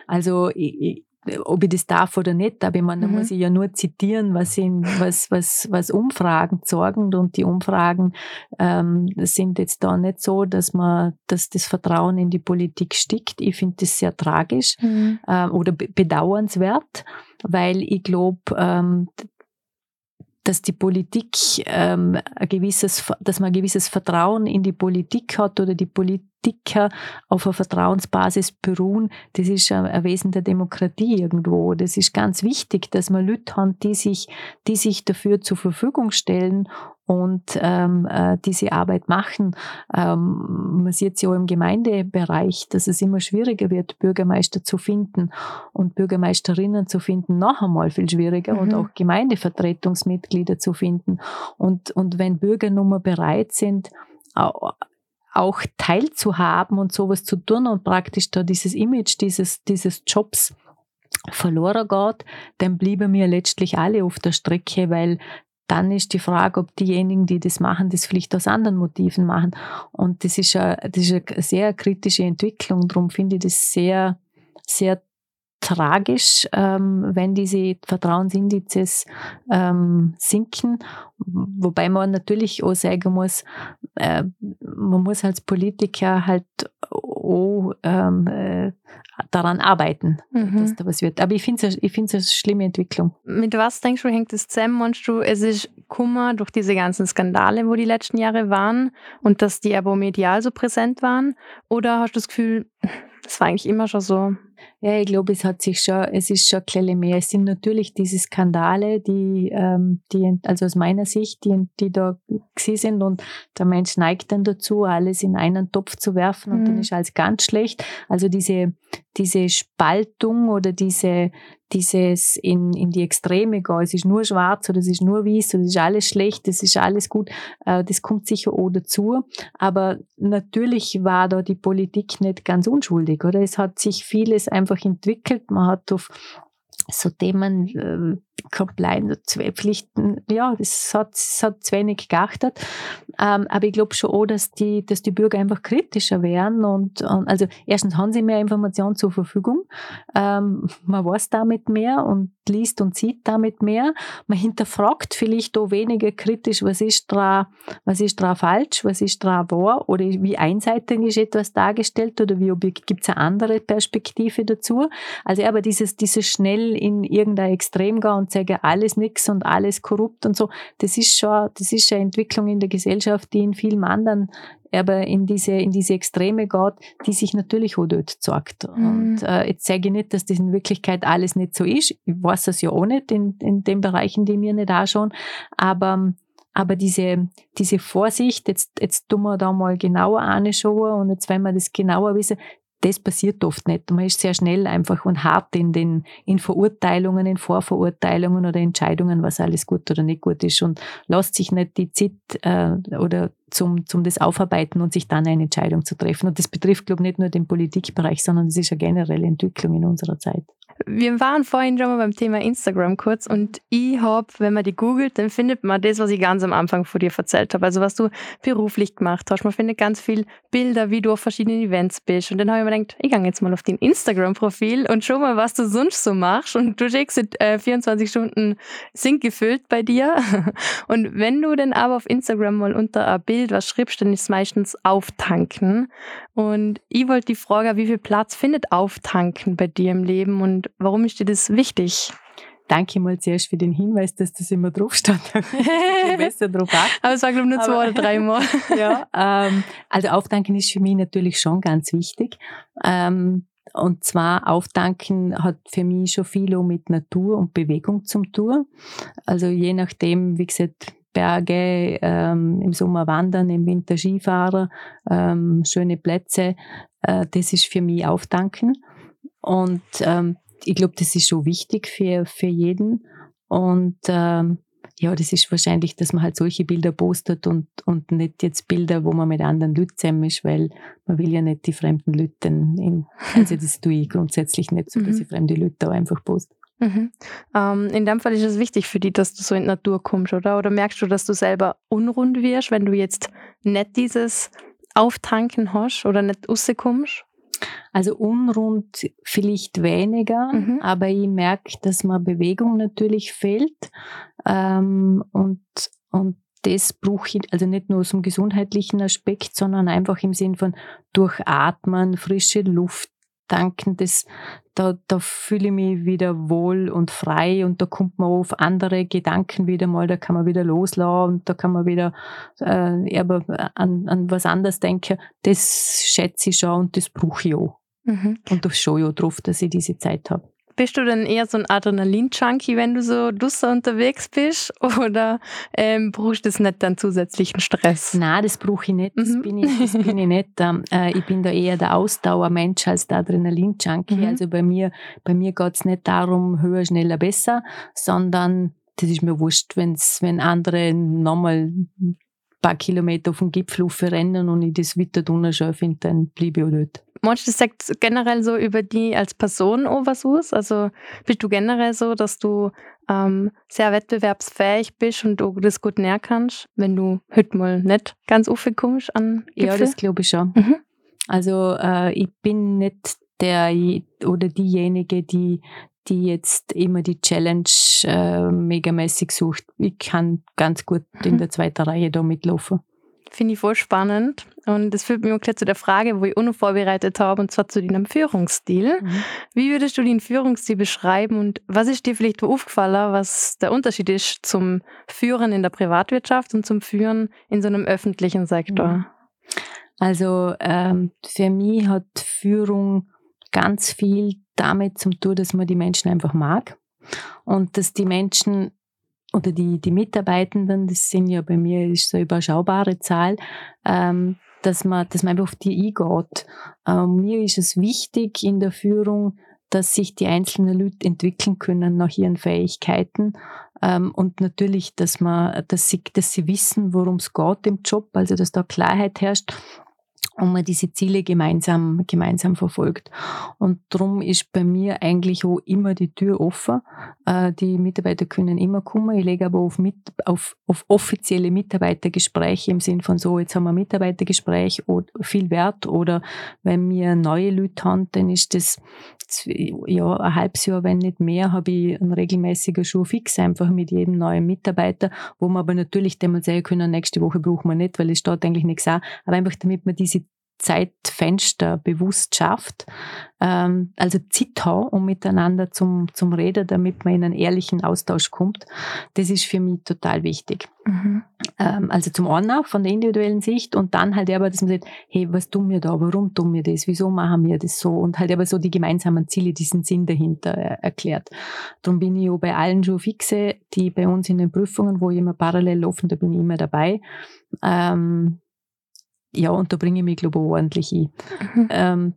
Also ich, ob ich das darf oder nicht, aber ich meine, da mhm. muss ich ja nur zitieren, was, in, was, was, was Umfragen sorgen und die Umfragen ähm, sind jetzt da nicht so, dass man, dass das Vertrauen in die Politik stickt. Ich finde das sehr tragisch mhm. äh, oder bedauernswert, weil ich glaube, ähm, dass die Politik ähm, ein gewisses, dass man ein gewisses Vertrauen in die Politik hat oder die Politiker auf einer Vertrauensbasis beruhen, das ist ein Wesen der Demokratie irgendwo. Das ist ganz wichtig, dass man Leute haben, die sich, die sich dafür zur Verfügung stellen und ähm, äh, diese Arbeit machen. Ähm, man sieht es ja auch im Gemeindebereich, dass es immer schwieriger wird, Bürgermeister zu finden und Bürgermeisterinnen zu finden, noch einmal viel schwieriger mhm. und auch Gemeindevertretungsmitglieder zu finden. Und, und wenn Bürger nun mal bereit sind, auch teilzuhaben und sowas zu tun und praktisch da dieses Image dieses, dieses Jobs verloren geht, dann blieben mir letztlich alle auf der Strecke, weil dann ist die Frage, ob diejenigen, die das machen, das vielleicht aus anderen Motiven machen. Und das ist eine, das ist eine sehr kritische Entwicklung. Darum finde ich das sehr, sehr tragisch, ähm, wenn diese Vertrauensindizes ähm, sinken. Wobei man natürlich auch sagen muss, äh, man muss als Politiker halt auch ähm, äh, daran arbeiten, mhm. dass da was wird. Aber ich finde es ich eine schlimme Entwicklung. Mit was denkst du, hängt das zusammen? Meinst du, es ist Kummer durch diese ganzen Skandale, wo die letzten Jahre waren und dass die aber medial so präsent waren? Oder hast du das Gefühl, das war eigentlich immer schon so? Ja, ich glaube, es hat sich schon, es ist schon ein mehr. Es sind natürlich diese Skandale, die, ähm, die, also aus meiner Sicht, die, die da gewesen sind und der Mensch neigt dann dazu, alles in einen Topf zu werfen und mhm. dann ist alles ganz schlecht. Also diese, diese Spaltung oder diese, dieses in, in die Extreme gehen, es ist nur schwarz oder es ist nur weiß oder es ist alles schlecht, es ist alles gut, äh, das kommt sicher auch dazu. Aber natürlich war da die Politik nicht ganz unschuldig, oder? Es hat sich vieles einfach entwickelt. Man hat auf so Themen äh, Compliance, Pflichten, ja, das hat, das hat zu wenig geachtet. Ähm, aber ich glaube schon auch, dass die, dass die Bürger einfach kritischer werden und, und also erstens haben sie mehr Informationen zur Verfügung, ähm, man weiß damit mehr und liest und sieht damit mehr. Man hinterfragt vielleicht auch weniger kritisch, was ist da, was ist da falsch, was ist da wahr oder wie einseitig ist etwas dargestellt oder wie gibt es eine andere Perspektive dazu. Also aber dieses, dieses schnell in irgendein Extrem gehen und sagen, alles nix und alles korrupt und so, das ist schon, das ist eine Entwicklung in der Gesellschaft, die in vielen anderen aber in diese, in diese Extreme geht, die sich natürlich auch dort zeigt. Mhm. Und äh, jetzt sage ich nicht, dass das in Wirklichkeit alles nicht so ist. Ich weiß es ja auch nicht in, in den Bereichen, die mir nicht anschauen. Aber, aber diese, diese Vorsicht, jetzt, jetzt tun wir da mal genauer anschauen und jetzt, wenn wir das genauer wissen, das passiert oft nicht. Man ist sehr schnell einfach und hart in den, in Verurteilungen, in Vorverurteilungen oder Entscheidungen, was alles gut oder nicht gut ist und lässt sich nicht die Zeit äh, oder zum, zum das Aufarbeiten und sich dann eine Entscheidung zu treffen. Und das betrifft, glaube ich, nicht nur den Politikbereich, sondern es ist eine generelle Entwicklung in unserer Zeit. Wir waren vorhin schon mal beim Thema Instagram kurz und ich habe, wenn man die googelt, dann findet man das, was ich ganz am Anfang vor dir erzählt habe. Also was du beruflich gemacht hast. Man findet ganz viel Bilder, wie du auf verschiedenen Events bist. Und dann habe ich mir gedacht, ich gehe jetzt mal auf dein Instagram-Profil und schau mal, was du sonst so machst. Und du schickst äh, 24 Stunden sind gefüllt bei dir. Und wenn du dann aber auf Instagram mal unter ein Bild was schreibst, dann ist es meistens auftanken. Und ich wollte die Frage, wie viel Platz findet Auftanken bei dir im Leben und warum ist dir das wichtig? Danke mal zuerst für den Hinweis, dass das immer drauf stand. besser drauf achten. Aber es war, glaube ich, nur zwei oder drei Mal. ja, ähm, also Auftanken ist für mich natürlich schon ganz wichtig. Ähm, und zwar Auftanken hat für mich schon viel mit Natur und Bewegung zum tun. Also je nachdem, wie gesagt, Berge, ähm, im Sommer wandern, im Winter Skifahren, ähm, schöne Plätze. Äh, das ist für mich Auftanken. Und ähm, ich glaube, das ist schon wichtig für, für jeden. Und ähm, ja, das ist wahrscheinlich, dass man halt solche Bilder postet und, und nicht jetzt Bilder, wo man mit anderen Leuten zusammen ist, weil man will ja nicht die fremden Leute in, also das tue ich grundsätzlich nicht so, dass mhm. ich fremde Leute auch einfach poste. Mhm. Ähm, in dem Fall ist es wichtig für dich, dass du so in die Natur kommst, oder? Oder merkst du, dass du selber unrund wirst, wenn du jetzt nicht dieses Auftanken hast oder nicht rauskommst? Also unrund vielleicht weniger, mhm. aber ich merke, dass mir Bewegung natürlich fehlt. Ähm, und, und das brauche ich, also nicht nur aus dem gesundheitlichen Aspekt, sondern einfach im Sinn von durchatmen, frische Luft tanken, das, da, da fühle ich mich wieder wohl und frei und da kommt man auf andere Gedanken wieder mal, da kann man wieder loslassen und da kann man wieder äh, aber an, an was anderes denken. Das schätze ich schon und das brauche ich auch. Mhm. Und da schaue ich auch drauf, dass ich diese Zeit habe. Bist du dann eher so ein Adrenalin-Junkie, wenn du so duster unterwegs bist? Oder ähm, brauchst du das nicht dann zusätzlichen Stress? Nein, das brauche ich nicht. Das, mhm. bin ich, das bin ich nicht. Ähm, äh, ich bin da eher der Ausdauermensch als der Adrenalin-Junkie. Mhm. Also bei mir, bei mir geht es nicht darum, höher, schneller, besser, sondern das ist mir wurscht, wenn's, wenn andere nochmal paar Kilometer auf den Gipfel rennen und ich das schon finde, dann bleibe ich auch dort. Meinst du, das sagt generell so über die als Person auch was aus? Also bist du generell so, dass du ähm, sehr wettbewerbsfähig bist und du das gut näher kannst, wenn du heute mal nicht ganz kommst an Gipfel? Ja, das glaube ich schon. Mhm. Also äh, ich bin nicht der oder diejenige, die die jetzt immer die Challenge äh, megamäßig sucht. Ich kann ganz gut in mhm. der zweiten Reihe da mitlaufen. Finde ich voll spannend. Und das führt mich auch gleich zu der Frage, wo ich auch noch vorbereitet habe, und zwar zu deinem Führungsstil. Mhm. Wie würdest du den Führungsstil beschreiben und was ist dir vielleicht aufgefallen, was der Unterschied ist zum Führen in der Privatwirtschaft und zum Führen in so einem öffentlichen Sektor? Mhm. Also ähm, für mich hat Führung ganz viel damit zu tun, dass man die Menschen einfach mag. Und dass die Menschen oder die, die Mitarbeitenden, das sind ja bei mir ist so eine überschaubare Zahl, ähm, dass man, dass man einfach auf die eingeht. Ähm, mir ist es wichtig in der Führung, dass sich die einzelnen Leute entwickeln können nach ihren Fähigkeiten. Ähm, und natürlich, dass man, dass sie, dass sie wissen, worum es geht im Job, also dass da Klarheit herrscht und man diese Ziele gemeinsam, gemeinsam verfolgt. Und darum ist bei mir eigentlich auch immer die Tür offen. Äh, die Mitarbeiter können immer kommen. Ich lege aber auf, mit, auf, auf offizielle Mitarbeitergespräche im Sinn von so, jetzt haben wir ein Mitarbeitergespräch viel Wert oder wenn wir neue Leute haben, dann ist das ja, ein halbes Jahr, wenn nicht mehr, habe ich einen regelmäßigen Schuh fix einfach mit jedem neuen Mitarbeiter, wo man aber natürlich sagen können, nächste Woche brauchen wir nicht, weil es steht eigentlich nichts an, aber einfach damit man diese Zeitfenster bewusst schafft, ähm, also Zeit haben, um miteinander zum, zum Reden, damit man in einen ehrlichen Austausch kommt. Das ist für mich total wichtig. Mhm. Ähm, also zum einen auch von der individuellen Sicht und dann halt aber, dass man sagt, hey, was tun wir da, warum tun wir das, wieso machen wir das so und halt aber so die gemeinsamen Ziele, diesen Sinn dahinter äh, erklärt. Darum bin ich auch bei allen schon fixe, die bei uns in den Prüfungen, wo ich immer parallel laufen, da bin ich immer dabei. Ähm, ja, und da bringe ich mich, glaube ich, ordentlich ein. Mhm. Ähm,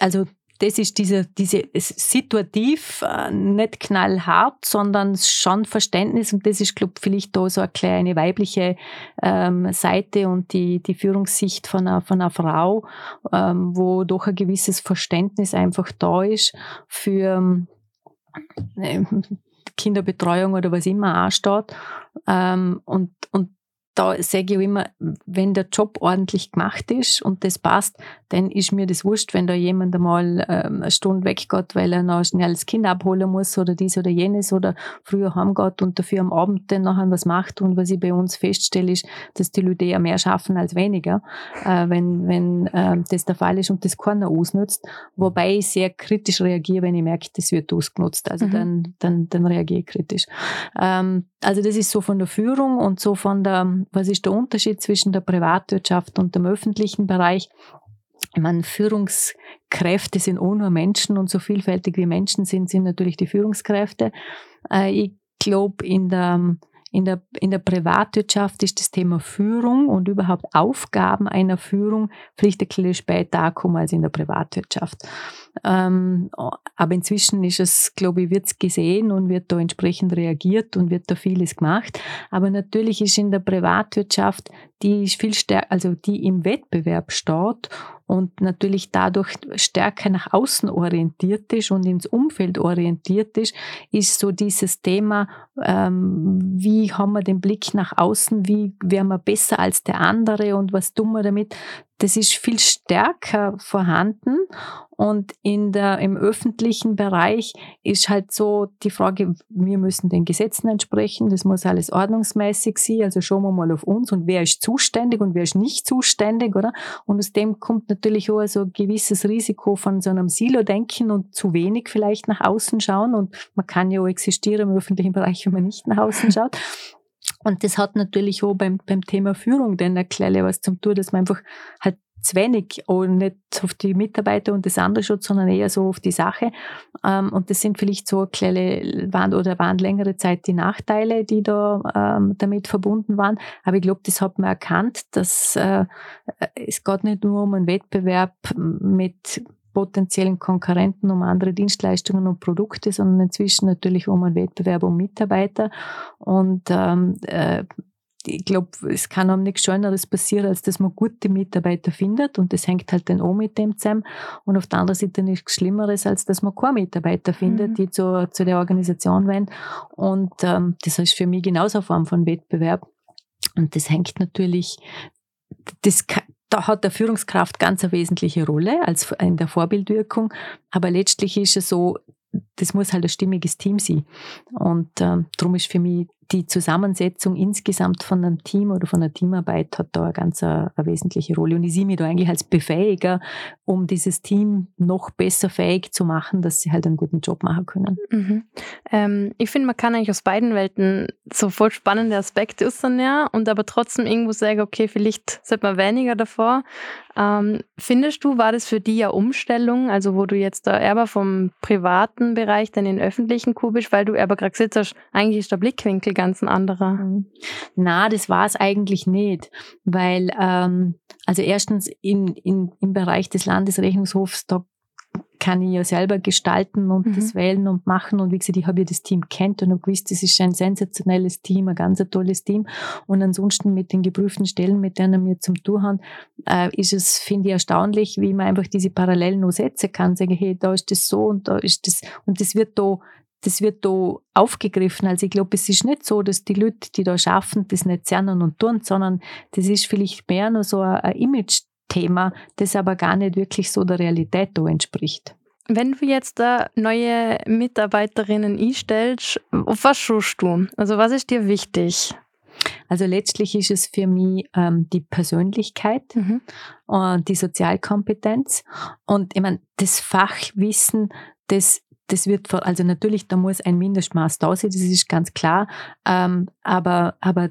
also das ist diese, diese situativ äh, nicht knallhart, sondern schon Verständnis und das ist, glaube ich, vielleicht da so eine kleine weibliche ähm, Seite und die, die Führungssicht von einer, von einer Frau, ähm, wo doch ein gewisses Verständnis einfach da ist für äh, Kinderbetreuung oder was immer ansteht. Ähm, und, und da sage ich immer, wenn der Job ordentlich gemacht ist und das passt, dann ist mir das wurscht, wenn da jemand einmal ähm, eine Stunde weggeht, weil er noch schnell das Kind abholen muss oder dies oder jenes oder früher heimgeht und dafür am Abend dann nachher was macht. Und was ich bei uns feststelle, ist, dass die Leute eher mehr schaffen als weniger, äh, wenn, wenn äh, das der Fall ist und das keiner ausnutzt. Wobei ich sehr kritisch reagiere, wenn ich merke, das wird ausgenutzt. Also mhm. dann, dann, dann reagiere ich kritisch. Ähm, also das ist so von der Führung und so von der, was ist der Unterschied zwischen der Privatwirtschaft und dem öffentlichen Bereich? Ich Führungskräfte sind auch nur Menschen und so vielfältig wie Menschen sind, sind natürlich die Führungskräfte. Äh, ich glaube, in der in der, in der Privatwirtschaft ist das Thema Führung und überhaupt Aufgaben einer Führung vielleicht ein bisschen später kommen als in der Privatwirtschaft. Ähm, aber inzwischen ist es, glaube ich, wird es gesehen und wird da entsprechend reagiert und wird da vieles gemacht. Aber natürlich ist in der Privatwirtschaft, die ist viel stärker, also die im Wettbewerb steht und natürlich dadurch stärker nach außen orientiert ist und ins Umfeld orientiert ist, ist so dieses Thema, ähm, wie haben wir den Blick nach außen, wie werden wir besser als der andere und was tun wir damit, das ist viel stärker vorhanden und in der, im öffentlichen Bereich ist halt so die Frage, wir müssen den Gesetzen entsprechen, das muss alles ordnungsmäßig sein, also schauen wir mal auf uns und wer ist zuständig und wer ist nicht zuständig, oder? Und aus dem kommt natürlich auch so ein gewisses Risiko von so einem Silo-Denken und zu wenig vielleicht nach außen schauen und man kann ja auch existieren im öffentlichen Bereich, wenn man nicht nach außen schaut. Und das hat natürlich auch beim, beim Thema Führung dann erklärt was zum tun, dass man einfach halt zu wenig und nicht auf die Mitarbeiter und das andere schaut, sondern eher so auf die Sache. Ähm, und das sind vielleicht so kleine, waren oder waren längere Zeit die Nachteile, die da ähm, damit verbunden waren. Aber ich glaube, das hat man erkannt, dass äh, es geht nicht nur um einen Wettbewerb mit potenziellen Konkurrenten um andere Dienstleistungen und Produkte, sondern inzwischen natürlich um einen Wettbewerb um Mitarbeiter. Und ähm, äh, ich glaube, es kann auch nichts Schöneres passieren, als dass man gute Mitarbeiter findet und das hängt halt dann auch mit dem zusammen. Und auf der anderen Seite nichts Schlimmeres, als dass man keine Mitarbeiter findet, mhm. die zu, zu der Organisation wollen. Und ähm, das ist für mich genauso eine Form von Wettbewerb. Und das hängt natürlich, das kann, da hat der Führungskraft ganz eine wesentliche Rolle als in der Vorbildwirkung. Aber letztlich ist es so, das muss halt ein stimmiges Team sein. Und ähm, darum ist für mich die Zusammensetzung insgesamt von einem Team oder von einer Teamarbeit hat da eine ganz eine, eine wesentliche Rolle. Und ich sehe mich da eigentlich als Befähiger, um dieses Team noch besser fähig zu machen, dass sie halt einen guten Job machen können. Mhm. Ähm, ich finde, man kann eigentlich aus beiden Welten so voll spannende Aspekte äußern, ja, und aber trotzdem irgendwo sagen, okay, vielleicht sollte man weniger davor. Ähm, findest du, war das für dich eine Umstellung, also wo du jetzt da eher vom privaten Bereich dann in den öffentlichen Kubisch, weil du aber gerade gesagt hast, eigentlich ist der Blickwinkel ganz ein anderer. Mhm. Na, das war es eigentlich nicht, weil ähm, also erstens in, in, im Bereich des Landesrechnungshofs, da kann ich ja selber gestalten und mhm. das wählen und machen. Und wie gesagt, ich habe ja das Team kennt und habe gewusst, das ist ein sensationelles Team, ein ganz ein tolles Team. Und ansonsten mit den geprüften Stellen, mit denen wir zum Tour haben, äh, ist es, finde ich, erstaunlich, wie man einfach diese Parallelen noch setzen kann. Sagen, hey, da ist das so und da ist das, und das wird da das wird da aufgegriffen. Also ich glaube, es ist nicht so, dass die Leute, die da schaffen, das nicht zernen und tun, sondern das ist vielleicht mehr nur so ein, ein Image-Thema, das aber gar nicht wirklich so der Realität da entspricht. Wenn du jetzt da neue Mitarbeiterinnen einstellst, was schaust du? Also was ist dir wichtig? Also letztlich ist es für mich ähm, die Persönlichkeit mhm. und die Sozialkompetenz und ich meine, das Fachwissen, das das wird, also natürlich, da muss ein Mindestmaß da sein, das ist ganz klar, ähm, aber, aber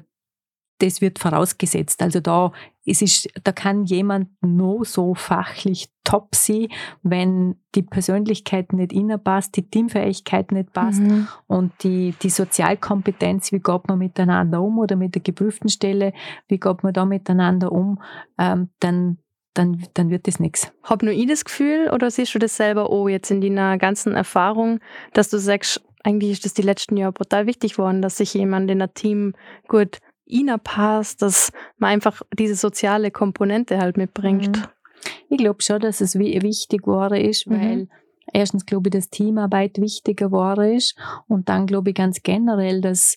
das wird vorausgesetzt. Also da es ist, da kann jemand nur so fachlich top sein, wenn die Persönlichkeit nicht passt, die Teamfähigkeit nicht passt mhm. und die, die Sozialkompetenz, wie geht man miteinander um oder mit der geprüften Stelle, wie geht man da miteinander um, ähm, dann dann, dann wird das nichts. Hab nur ich das Gefühl oder siehst du das selber oh jetzt in deiner ganzen Erfahrung, dass du sagst, eigentlich ist das die letzten Jahre brutal wichtig geworden, dass sich jemand in ein Team gut passt, dass man einfach diese soziale Komponente halt mitbringt. Mhm. Ich glaube schon, dass es wichtig geworden ist, mhm. weil mhm. erstens glaube ich, dass Teamarbeit wichtiger geworden ist und dann glaube ich ganz generell, dass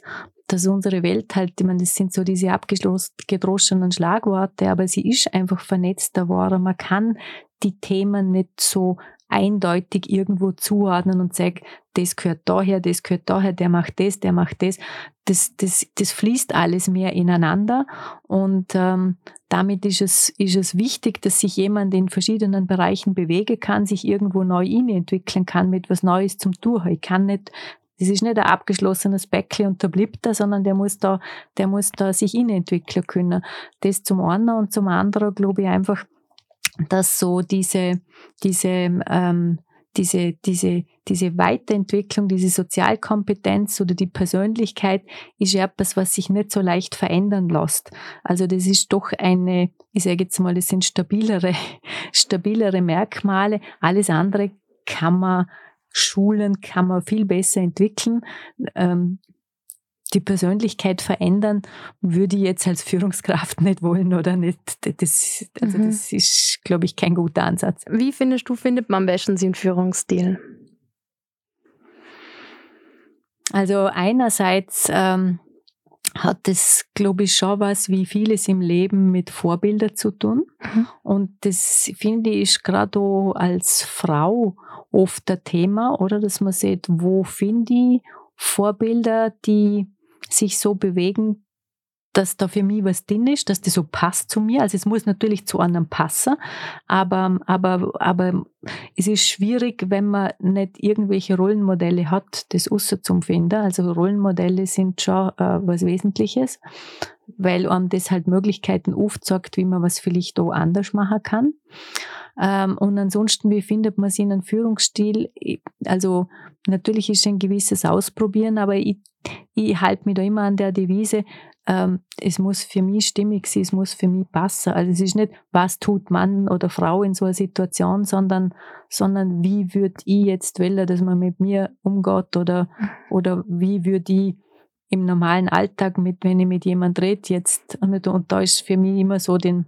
dass unsere Welt halt, ich meine, das sind so diese abgedroschenen Schlagworte, aber sie ist einfach vernetzter geworden. Man kann die Themen nicht so eindeutig irgendwo zuordnen und sagen, das gehört daher, das gehört daher, der macht das, der macht das. Das, das, das fließt alles mehr ineinander und ähm, damit ist es, ist es wichtig, dass sich jemand in verschiedenen Bereichen bewegen kann, sich irgendwo neu entwickeln kann, mit was Neues zum Tun. Ich kann nicht das ist nicht ein abgeschlossenes Bäckchen und da bleibt er, sondern der muss da, der muss da sich entwickeln können. Das zum einen und zum anderen glaube ich einfach, dass so diese, diese, ähm, diese, diese, diese Weiterentwicklung, diese Sozialkompetenz oder die Persönlichkeit ist etwas, was sich nicht so leicht verändern lässt. Also das ist doch eine, ich sage jetzt mal, das sind stabilere, stabilere Merkmale. Alles andere kann man Schulen kann man viel besser entwickeln. Ähm, die Persönlichkeit verändern, würde ich jetzt als Führungskraft nicht wollen oder nicht. Das, also mhm. das ist, glaube ich, kein guter Ansatz. Wie findest du, findet man am besten den Führungsstil? Also einerseits ähm, hat es, glaube ich, schon was wie vieles im Leben mit Vorbilder zu tun. Mhm. Und das finde ich gerade als Frau oft ein Thema, oder? Dass man sieht, wo finde ich Vorbilder, die sich so bewegen, dass da für mich was drin ist, dass das so passt zu mir. Also es muss natürlich zu anderen passen, aber, aber, aber es ist schwierig, wenn man nicht irgendwelche Rollenmodelle hat, das außer zum finden. Also Rollenmodelle sind schon äh, was Wesentliches, weil einem das halt Möglichkeiten aufzeigt, wie man was vielleicht auch anders machen kann. Ähm, und ansonsten, wie findet man sie in einem Führungsstil? Also natürlich ist ein gewisses Ausprobieren, aber ich, ich halte mich da immer an der Devise, ähm, es muss für mich stimmig sein, es muss für mich passen. Also es ist nicht, was tut Mann oder Frau in so einer Situation, sondern, sondern wie würde ich jetzt wollen, dass man mit mir umgeht oder, oder wie würde ich im normalen Alltag, mit, wenn ich mit jemand rede, jetzt, und da ist für mich immer so den,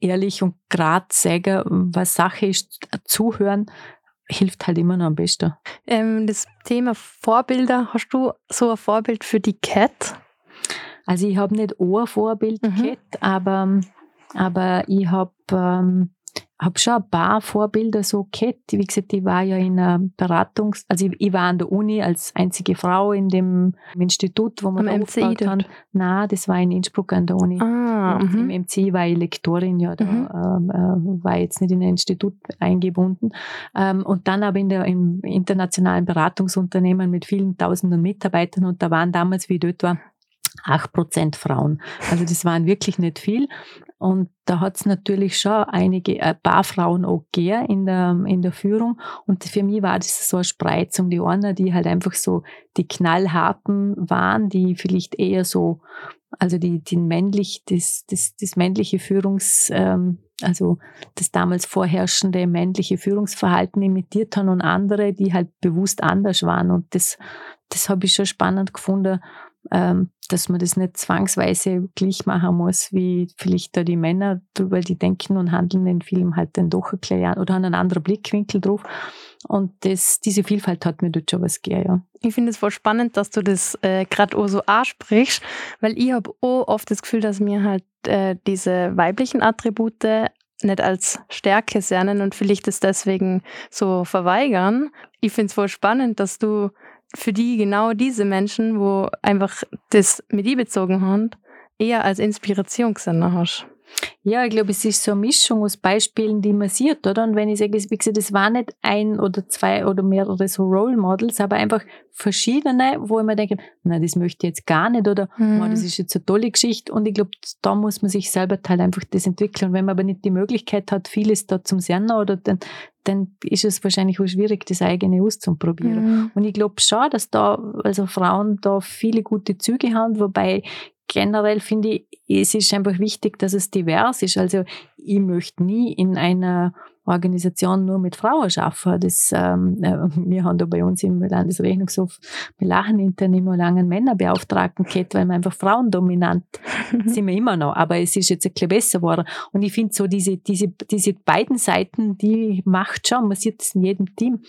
ehrlich und gerade sagen, was Sache ist, zuhören, hilft halt immer noch am besten. Ähm, das Thema Vorbilder, hast du so ein Vorbild für die Cat? Also ich habe nicht ein Vorbild mhm. Cat, aber aber ich habe ähm, habe schon ein paar Vorbilder so gehabt. Wie gesagt, ich war ja in einer Beratungs-, also ich, ich, war an der Uni als einzige Frau in dem Institut, wo man Am aufgebaut MCI haben. Nein, das war in Innsbruck an der Uni. Ah, mhm. Im MCI war ich Lektorin, ja, da Mhm. ähm, äh, war ich jetzt nicht in ein Institut eingebunden. Ähm, und dann aber in der, im internationalen Beratungsunternehmen mit vielen tausenden Mitarbeitern und da waren damals, wie ich dort war, 8% Frauen. Also das waren wirklich nicht viel. Und da hat es natürlich schon einige, ein paar Frauen auch gegeben in der, in der Führung. Und für mich war das so eine Spreizung. Die einen, die halt einfach so die knallharten waren, die vielleicht eher so, also die, die männlich, das, das, das männliche Führungs, ähm, also das damals vorherrschende männliche Führungsverhalten imitiert haben und andere, die halt bewusst anders waren. Und das, das habe ich schon spannend gefunden, dass man das nicht zwangsweise gleich machen muss, wie vielleicht da die Männer drüber, die denken und handeln den Film halt dann doch erklären oder haben einen anderen Blickwinkel drauf. Und das, diese Vielfalt hat mir dort schon was gegeben, ja. Ich finde es voll spannend, dass du das äh, gerade auch so ansprichst, weil ich habe auch oft das Gefühl, dass mir halt äh, diese weiblichen Attribute nicht als Stärke sehen und vielleicht das deswegen so verweigern. Ich finde es voll spannend, dass du für die genau diese Menschen, wo einfach das mit die bezogen haben, eher als Inspiration gesehen hast. Ja, ich glaube, es ist so eine Mischung aus Beispielen, die man sieht, oder? Und wenn ich sage, wie gesagt, das war nicht ein oder zwei oder mehrere so Role Models, aber einfach verschiedene, wo ich mir denke, na, das möchte ich jetzt gar nicht oder Mhm. oh, das ist jetzt eine tolle Geschichte. Und ich glaube, da muss man sich selber halt einfach das entwickeln. Und wenn man aber nicht die Möglichkeit hat, vieles da zum Sehen oder dann, dann ist es wahrscheinlich auch schwierig, das eigene auszuprobieren. Mhm. Und ich glaube schon, dass da, also Frauen da viele gute Züge haben, wobei generell finde ich, es ist einfach wichtig, dass es divers ist. Also ich möchte nie in einer Organisation nur mit Frauen arbeiten. Das, ähm, äh, wir haben da bei uns im Landesrechnungshof, wir lachen intern immer lange einen Männerbeauftragten gehabt, weil wir einfach frauendominant sind wir immer noch. Aber es ist jetzt ein bisschen besser geworden. Und ich finde so diese, diese, diese beiden Seiten, die macht schon, man sieht es in jedem Team,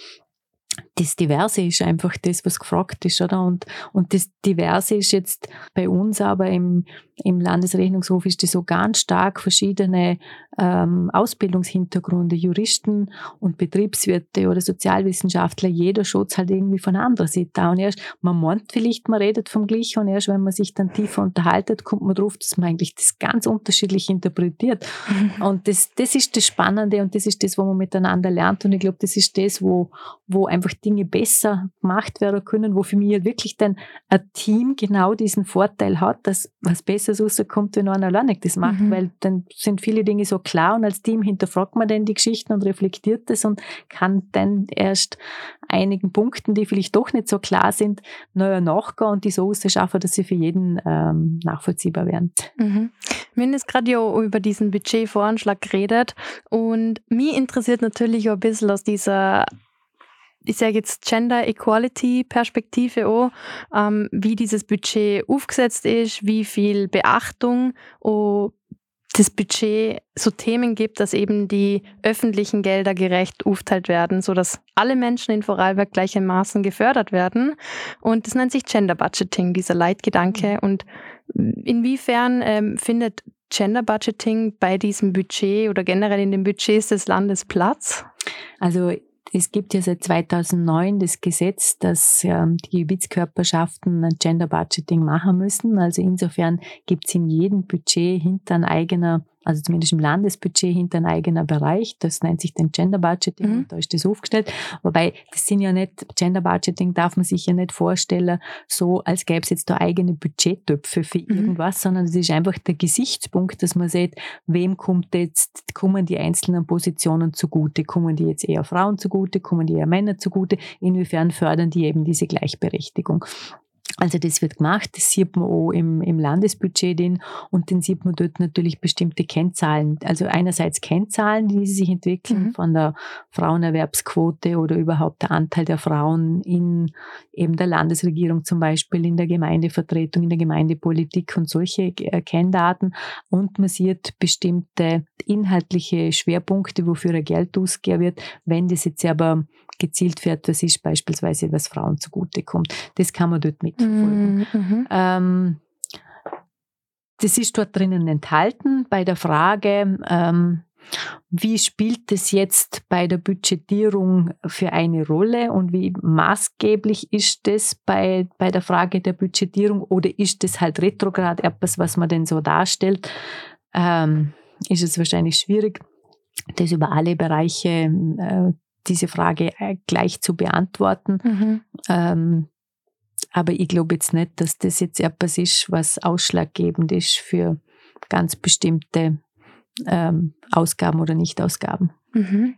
das Diverse ist einfach das, was gefragt ist, oder? Und, und das Diverse ist jetzt bei uns aber im, im Landesrechnungshof ist das so ganz stark verschiedene ähm, Ausbildungshintergründe, Juristen und Betriebswirte oder Sozialwissenschaftler, jeder schaut halt irgendwie von einer anderen Seite an. Und erst, man meint vielleicht, man redet vom Gleichen und erst wenn man sich dann tiefer unterhaltet, kommt man drauf, dass man eigentlich das ganz unterschiedlich interpretiert. Und das, das ist das Spannende und das ist das, wo man miteinander lernt. Und ich glaube, das ist das, wo, wo einfach Dinge besser gemacht werden können, wo für mich wirklich dann ein Team genau diesen Vorteil hat, dass was Besseres rauskommt, wenn einer alleine das macht, Mhm. weil dann sind viele Dinge so klar und als Team hinterfragt man dann die Geschichten und reflektiert das und kann dann erst einigen Punkten, die vielleicht doch nicht so klar sind, neuer nachgehen und die so ausschaffen, dass sie für jeden ähm, nachvollziehbar werden. Mhm. Wir haben jetzt gerade ja über diesen Budgetvoranschlag geredet und mich interessiert natürlich auch ein bisschen aus dieser, ich sage jetzt Gender Equality Perspektive auch, ähm, wie dieses Budget aufgesetzt ist, wie viel Beachtung auch das Budget so Themen gibt, dass eben die öffentlichen Gelder gerecht aufteilt werden, sodass alle Menschen in Vorarlberg gleichermaßen gefördert werden. Und das nennt sich Gender Budgeting, dieser Leitgedanke. Und inwiefern ähm, findet Gender Budgeting bei diesem Budget oder generell in den Budgets des Landes Platz? Also es gibt ja seit 2009 das Gesetz, dass ähm, die Gebietskörperschaften ein Gender Budgeting machen müssen. Also insofern gibt es in jedem Budget hinter ein eigener, also zumindest im Landesbudget hinter ein eigener Bereich. Das nennt sich dann Gender Budgeting Mhm. da ist das aufgestellt. Wobei das sind ja nicht, Gender Budgeting darf man sich ja nicht vorstellen, so als gäbe es jetzt da eigene Budgettöpfe für Mhm. irgendwas, sondern es ist einfach der Gesichtspunkt, dass man sieht, wem kommt jetzt, kommen die einzelnen Positionen zugute? Kommen die jetzt eher Frauen zugute? Kommen die eher Männer zugute? Inwiefern fördern die eben diese Gleichberechtigung? Also das wird gemacht, das sieht man auch im, im Landesbudget drin und dann sieht man dort natürlich bestimmte Kennzahlen. Also einerseits Kennzahlen, die sich entwickeln Mhm. von der Frauenerwerbsquote oder überhaupt der Anteil der Frauen in eben der Landesregierung zum Beispiel, in der Gemeindevertretung, in der Gemeindepolitik und solche äh, Kenndaten. Und man sieht bestimmte inhaltliche Schwerpunkte, wofür er Geld ausgegeben wird. Wenn das jetzt aber gezielt wird, das ist beispielsweise, was Frauen zugutekommt. Das kann man dort mitverfolgen. Mhm. Ähm, das ist dort drinnen enthalten bei der Frage, ähm, wie spielt es jetzt bei der Budgetierung für eine Rolle und wie maßgeblich ist das bei, bei der Frage der Budgetierung oder ist das halt retrograd etwas, was man denn so darstellt? Ähm, ist es wahrscheinlich schwierig, das über alle Bereiche äh, diese Frage äh, gleich zu beantworten. Mhm. Ähm, aber ich glaube jetzt nicht, dass das jetzt etwas ist, was ausschlaggebend ist für ganz bestimmte ähm, Ausgaben oder Nichtausgaben. Mhm.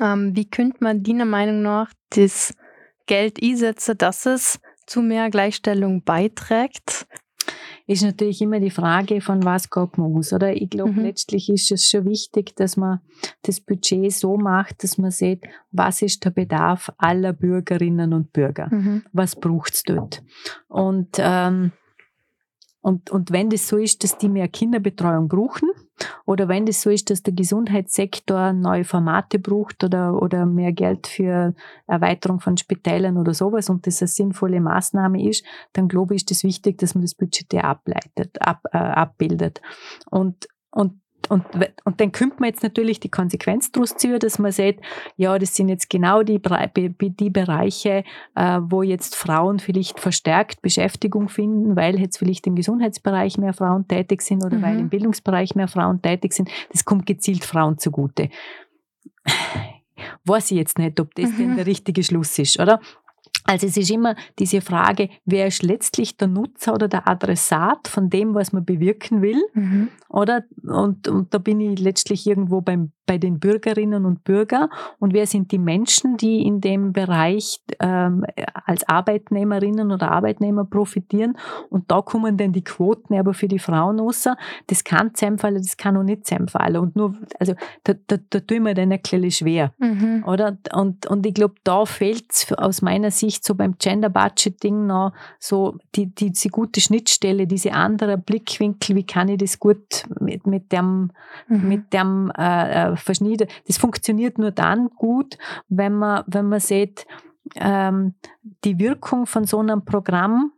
Ähm, wie könnte man deiner Meinung nach das Geld einsetzen, dass es zu mehr Gleichstellung beiträgt? Ist natürlich immer die Frage, von was geht man aus, oder? Ich glaube, mhm. letztlich ist es schon wichtig, dass man das Budget so macht, dass man sieht, was ist der Bedarf aller Bürgerinnen und Bürger? Mhm. Was braucht's dort? Und, ähm, und, und wenn das so ist, dass die mehr Kinderbetreuung brauchen, oder wenn das so ist, dass der Gesundheitssektor neue Formate braucht oder, oder mehr Geld für Erweiterung von Spitälern oder sowas und das eine sinnvolle Maßnahme ist, dann glaube ich, ist es wichtig, dass man das Budget ableitet, ab, äh, abbildet. Und, und und, und dann könnte man jetzt natürlich die Konsequenz daraus ziehen, dass man sagt, ja, das sind jetzt genau die, die Bereiche, äh, wo jetzt Frauen vielleicht verstärkt Beschäftigung finden, weil jetzt vielleicht im Gesundheitsbereich mehr Frauen tätig sind oder mhm. weil im Bildungsbereich mehr Frauen tätig sind. Das kommt gezielt Frauen zugute. Weiß ich jetzt nicht, ob das mhm. denn der richtige Schluss ist, oder? Also es ist immer diese Frage, wer ist letztlich der Nutzer oder der Adressat von dem, was man bewirken will, mhm. oder? Und, und da bin ich letztlich irgendwo beim, bei den Bürgerinnen und Bürgern. Und wer sind die Menschen, die in dem Bereich ähm, als Arbeitnehmerinnen oder Arbeitnehmer profitieren? Und da kommen dann die Quoten aber für die Frauen raus. Das kann zusammenfallen, das kann auch nicht zusammenfallen. Und nur, also da, da, da ich mir dann ein bisschen schwer, mhm. oder? Und, und ich glaube, da fehlt es aus meiner Sicht Sicht so beim Gender Budgeting noch so die, die, diese gute Schnittstelle, diese andere Blickwinkel, wie kann ich das gut mit, mit dem, mhm. mit dem äh, äh. Das funktioniert nur dann gut, wenn man, wenn man sieht, ähm, die Wirkung von so einem Programm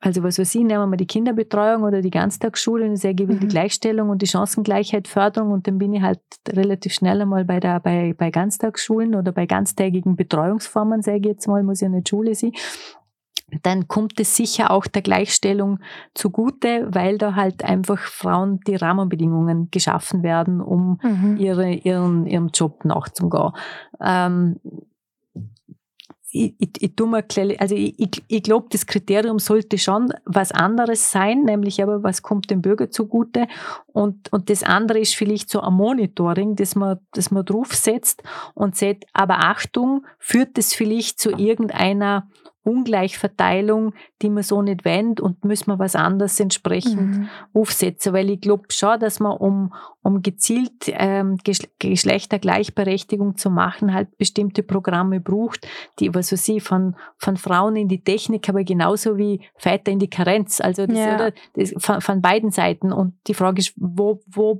also was weiß ich, nehmen wir die Kinderbetreuung oder die Ganztagsschule und ich sage, ich will mhm. die Gleichstellung und die Chancengleichheit Förderung und dann bin ich halt relativ schnell einmal bei, der, bei, bei Ganztagsschulen oder bei ganztägigen Betreuungsformen, sage ich jetzt mal, muss ja nicht Schule sein. Dann kommt es sicher auch der Gleichstellung zugute, weil da halt einfach Frauen die Rahmenbedingungen geschaffen werden, um mhm. ihre, ihren, ihrem Job nachzugehen. Ähm, ich, ich, ich mir, also ich, ich, ich glaube, das Kriterium sollte schon was anderes sein, nämlich aber, was kommt dem Bürger zugute. Und, und das andere ist vielleicht so ein Monitoring, das man, das man draufsetzt und sagt, aber Achtung, führt das vielleicht zu irgendeiner Ungleichverteilung, die man so nicht wendet und müssen wir was anderes entsprechend mhm. aufsetzen. Weil ich glaube schon, dass man, um, um gezielt ähm, Geschlechtergleichberechtigung zu machen, halt bestimmte Programme braucht, die, was weiß ich, von, von Frauen in die Technik, aber genauso wie Väter in die Karenz. Also das, ja. oder, das, von, von beiden Seiten. Und die Frage ist, wo, wo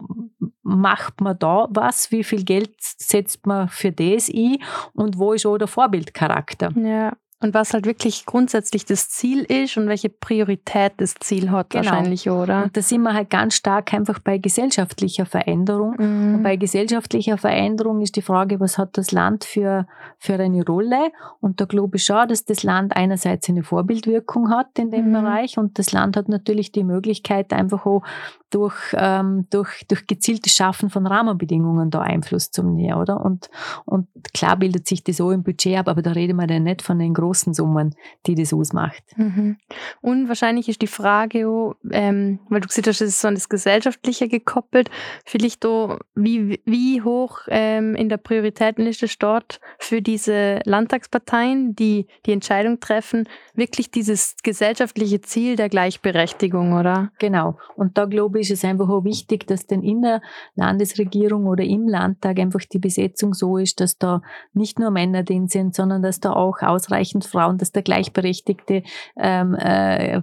macht man da was? Wie viel Geld setzt man für das ein? Und wo ist auch der Vorbildcharakter? Ja. Und was halt wirklich grundsätzlich das Ziel ist und welche Priorität das Ziel hat genau. wahrscheinlich, oder? Und da sind wir halt ganz stark einfach bei gesellschaftlicher Veränderung. Mhm. Und bei gesellschaftlicher Veränderung ist die Frage, was hat das Land für, für eine Rolle? Und da glaube ich schon, dass das Land einerseits eine Vorbildwirkung hat in dem mhm. Bereich und das Land hat natürlich die Möglichkeit, einfach auch durch, ähm, durch, durch gezieltes Schaffen von Rahmenbedingungen da Einfluss zu nehmen, oder? Und, und klar bildet sich das so im Budget ab, aber da reden wir dann nicht von den großen Summen, die das ausmacht. Mhm. Und wahrscheinlich ist die Frage, auch, ähm, weil du gesagt hast, es ist so an das Gesellschaftliche gekoppelt, vielleicht auch, wie, wie hoch ähm, in der Prioritätenliste steht für diese Landtagsparteien, die die Entscheidung treffen, wirklich dieses gesellschaftliche Ziel der Gleichberechtigung, oder? Genau. Und da glaube ist es einfach auch wichtig, dass denn in der Landesregierung oder im Landtag einfach die Besetzung so ist, dass da nicht nur Männer drin sind, sondern dass da auch ausreichend Frauen, dass da gleichberechtigte ähm, äh,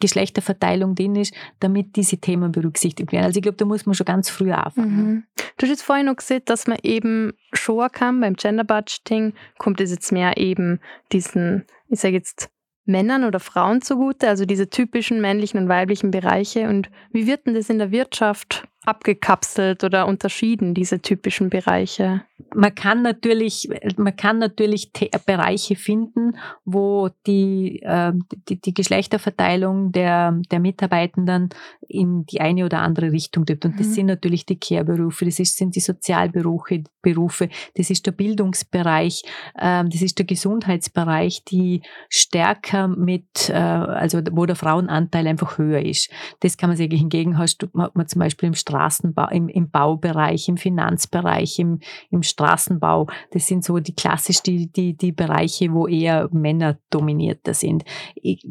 Geschlechterverteilung drin ist, damit diese Themen berücksichtigt werden. Also ich glaube, da muss man schon ganz früh anfangen. Mhm. Du hast jetzt vorhin noch gesehen, dass man eben schon kann, beim Gender Budgeting kommt es jetzt mehr eben diesen, ich sage jetzt, Männern oder Frauen zugute, also diese typischen männlichen und weiblichen Bereiche? Und wie wird denn das in der Wirtschaft abgekapselt oder unterschieden, diese typischen Bereiche? Man kann natürlich, man kann natürlich Bereiche finden, wo die, äh, die, die, Geschlechterverteilung der, der Mitarbeitenden in die eine oder andere Richtung gibt. Und das mhm. sind natürlich die Care-Berufe, das ist, sind die Sozialberufe, Berufe, das ist der Bildungsbereich, äh, das ist der Gesundheitsbereich, die stärker mit, äh, also wo der Frauenanteil einfach höher ist. Das kann man sagen, hingegen hat man zum Beispiel im Straßenbau, im, im Baubereich, im Finanzbereich, im, im Straßenbau. Das sind so die klassisch die, die, die Bereiche, wo eher Männer dominierter sind. Ich,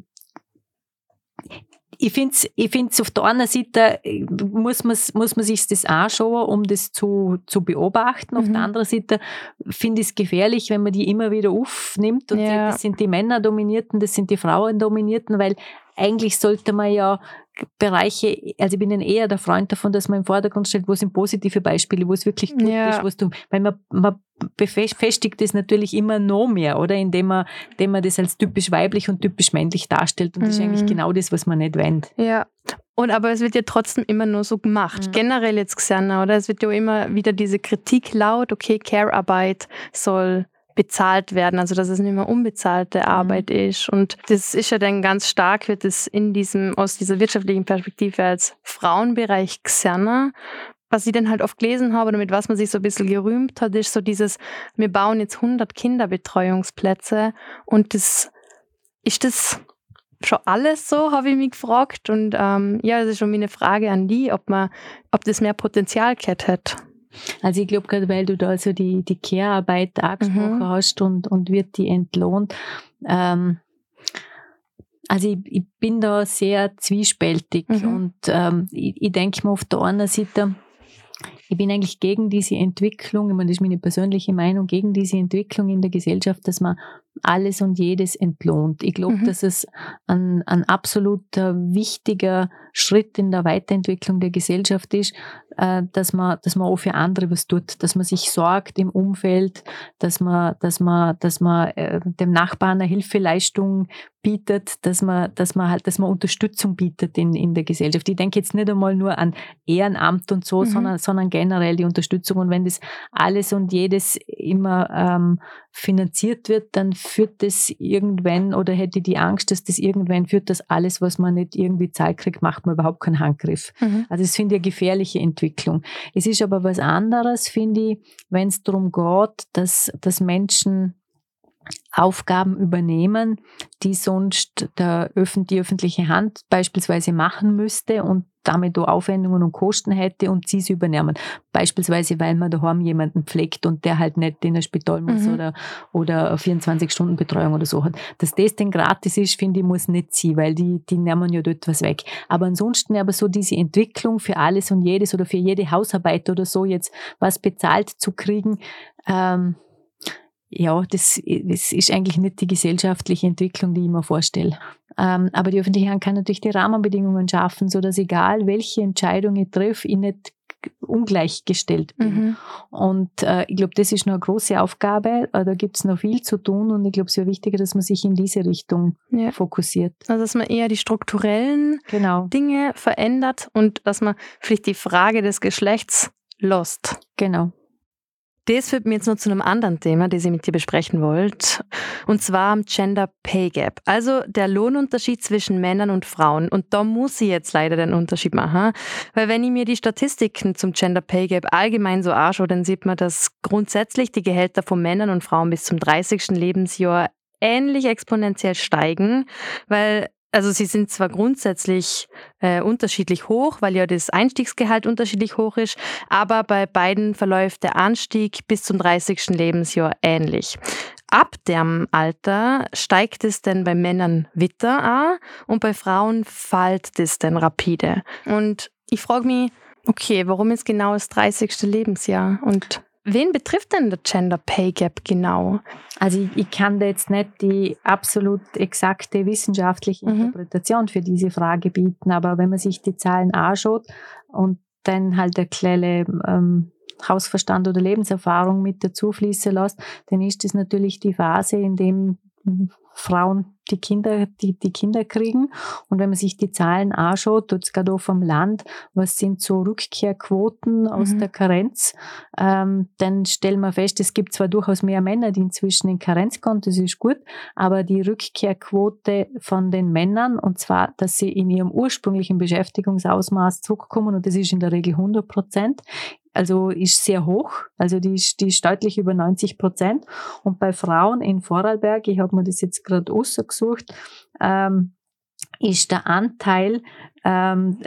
ich finde es ich find's auf der einen Seite, muss man, muss man sich das anschauen, um das zu, zu beobachten. Auf mhm. der anderen Seite finde ich es gefährlich, wenn man die immer wieder aufnimmt und ja. sagt, das sind die Männer dominierten, das sind die Frauen dominierten, weil eigentlich sollte man ja Bereiche, also ich bin eher der Freund davon, dass man im Vordergrund stellt, wo sind positive Beispiele, wo es wirklich gut ja. ist, was du, weil man, man befestigt das natürlich immer noch mehr, oder? Indem man, indem man das als typisch weiblich und typisch männlich darstellt. Und das ist eigentlich mhm. genau das, was man nicht wendet. Ja. Und aber es wird ja trotzdem immer nur so gemacht. Mhm. Generell jetzt gesehen, oder? Es wird ja immer wieder diese Kritik laut, okay, Care-Arbeit soll bezahlt werden, also dass es nicht mehr unbezahlte mhm. Arbeit mhm. ist. Und das ist ja dann ganz stark, wird es in diesem, aus dieser wirtschaftlichen Perspektive als Frauenbereich gesehen. Was ich dann halt oft gelesen habe oder mit was man sich so ein bisschen gerühmt hat, ist so dieses, wir bauen jetzt 100 Kinderbetreuungsplätze und das, ist das schon alles so, habe ich mich gefragt. Und ähm, ja, das ist schon meine Frage an die, ob man, ob das mehr Potenzial gehabt hätte. Also ich glaube gerade, weil du da so die, die Care-Arbeit angesprochen mhm. hast und, und wird die entlohnt. Ähm, also ich, ich, bin da sehr zwiespältig mhm. und ähm, ich, ich denke mir auf der einen Seite, ich bin eigentlich gegen diese Entwicklung, ich meine, das ist meine persönliche Meinung, gegen diese Entwicklung in der Gesellschaft, dass man alles und jedes entlohnt. Ich glaube, mhm. dass es ein, ein absoluter wichtiger Schritt in der Weiterentwicklung der Gesellschaft ist, äh, dass man, dass man auch für andere was tut, dass man sich sorgt im Umfeld, dass man, dass man, dass man äh, dem Nachbarn eine Hilfeleistung bietet, dass man, dass man halt, dass man Unterstützung bietet in, in der Gesellschaft. Ich denke jetzt nicht einmal nur an Ehrenamt und so, mhm. sondern, sondern generell die Unterstützung. Und wenn das alles und jedes immer ähm, finanziert wird, dann führt das irgendwann oder hätte die Angst, dass das irgendwann führt, dass alles, was man nicht irgendwie Zeit kriegt, macht man überhaupt keinen Handgriff. Mhm. Also das finde ich eine gefährliche Entwicklung. Es ist aber was anderes, finde ich, wenn es darum geht, dass, dass Menschen Aufgaben übernehmen, die sonst der, die öffentliche Hand beispielsweise machen müsste und damit auch Aufwendungen und Kosten hätte und sie sie übernehmen. Beispielsweise, weil man daheim jemanden pflegt und der halt nicht in ein Spital muss mhm. oder, oder 24-Stunden-Betreuung oder so hat. Dass das denn gratis ist, finde ich, muss nicht sein, weil die, die nehmen ja dort was weg. Aber ansonsten aber so diese Entwicklung für alles und jedes oder für jede Hausarbeit oder so jetzt was bezahlt zu kriegen, ähm, ja, das, das ist eigentlich nicht die gesellschaftliche Entwicklung, die ich mir vorstelle. Ähm, aber die öffentliche Hand kann natürlich die Rahmenbedingungen schaffen, so dass egal welche Entscheidung ich treffe, ich nicht ungleichgestellt bin. Mhm. Und äh, ich glaube, das ist noch eine große Aufgabe. Äh, da gibt es noch viel zu tun und ich glaube, es ist wichtiger, dass man sich in diese Richtung ja. fokussiert. Also dass man eher die strukturellen genau. Dinge verändert und dass man vielleicht die Frage des Geschlechts lost. Genau. Das führt mir jetzt noch zu einem anderen Thema, das ich mit dir besprechen wollte. Und zwar am Gender Pay Gap. Also der Lohnunterschied zwischen Männern und Frauen. Und da muss ich jetzt leider den Unterschied machen. Weil wenn ich mir die Statistiken zum Gender Pay Gap allgemein so anschaue, dann sieht man, dass grundsätzlich die Gehälter von Männern und Frauen bis zum 30. Lebensjahr ähnlich exponentiell steigen, weil also sie sind zwar grundsätzlich äh, unterschiedlich hoch, weil ja das Einstiegsgehalt unterschiedlich hoch ist, aber bei beiden verläuft der Anstieg bis zum 30. Lebensjahr ähnlich. Ab dem Alter steigt es denn bei Männern witter an und bei Frauen fällt das dann rapide. Und ich frage mich, okay, warum ist genau das 30. Lebensjahr? Und Wen betrifft denn der Gender Pay Gap genau? Also ich, ich kann da jetzt nicht die absolut exakte wissenschaftliche mhm. Interpretation für diese Frage bieten, aber wenn man sich die Zahlen anschaut und dann halt der kleine ähm, Hausverstand oder Lebenserfahrung mit dazu fließen lässt, dann ist das natürlich die Phase, in dem Frauen die Kinder, die, die Kinder kriegen. Und wenn man sich die Zahlen anschaut, dort gerade auch vom Land, was sind so Rückkehrquoten aus mhm. der Karenz, ähm, dann stellen wir fest, es gibt zwar durchaus mehr Männer, die inzwischen in Karenz kommen, das ist gut, aber die Rückkehrquote von den Männern, und zwar, dass sie in ihrem ursprünglichen Beschäftigungsausmaß zurückkommen, und das ist in der Regel 100 Prozent, also ist sehr hoch, also die ist, die ist deutlich über 90 Prozent. Und bei Frauen in Vorarlberg, ich habe mir das jetzt gerade ausgesucht, ähm, ist der Anteil ähm,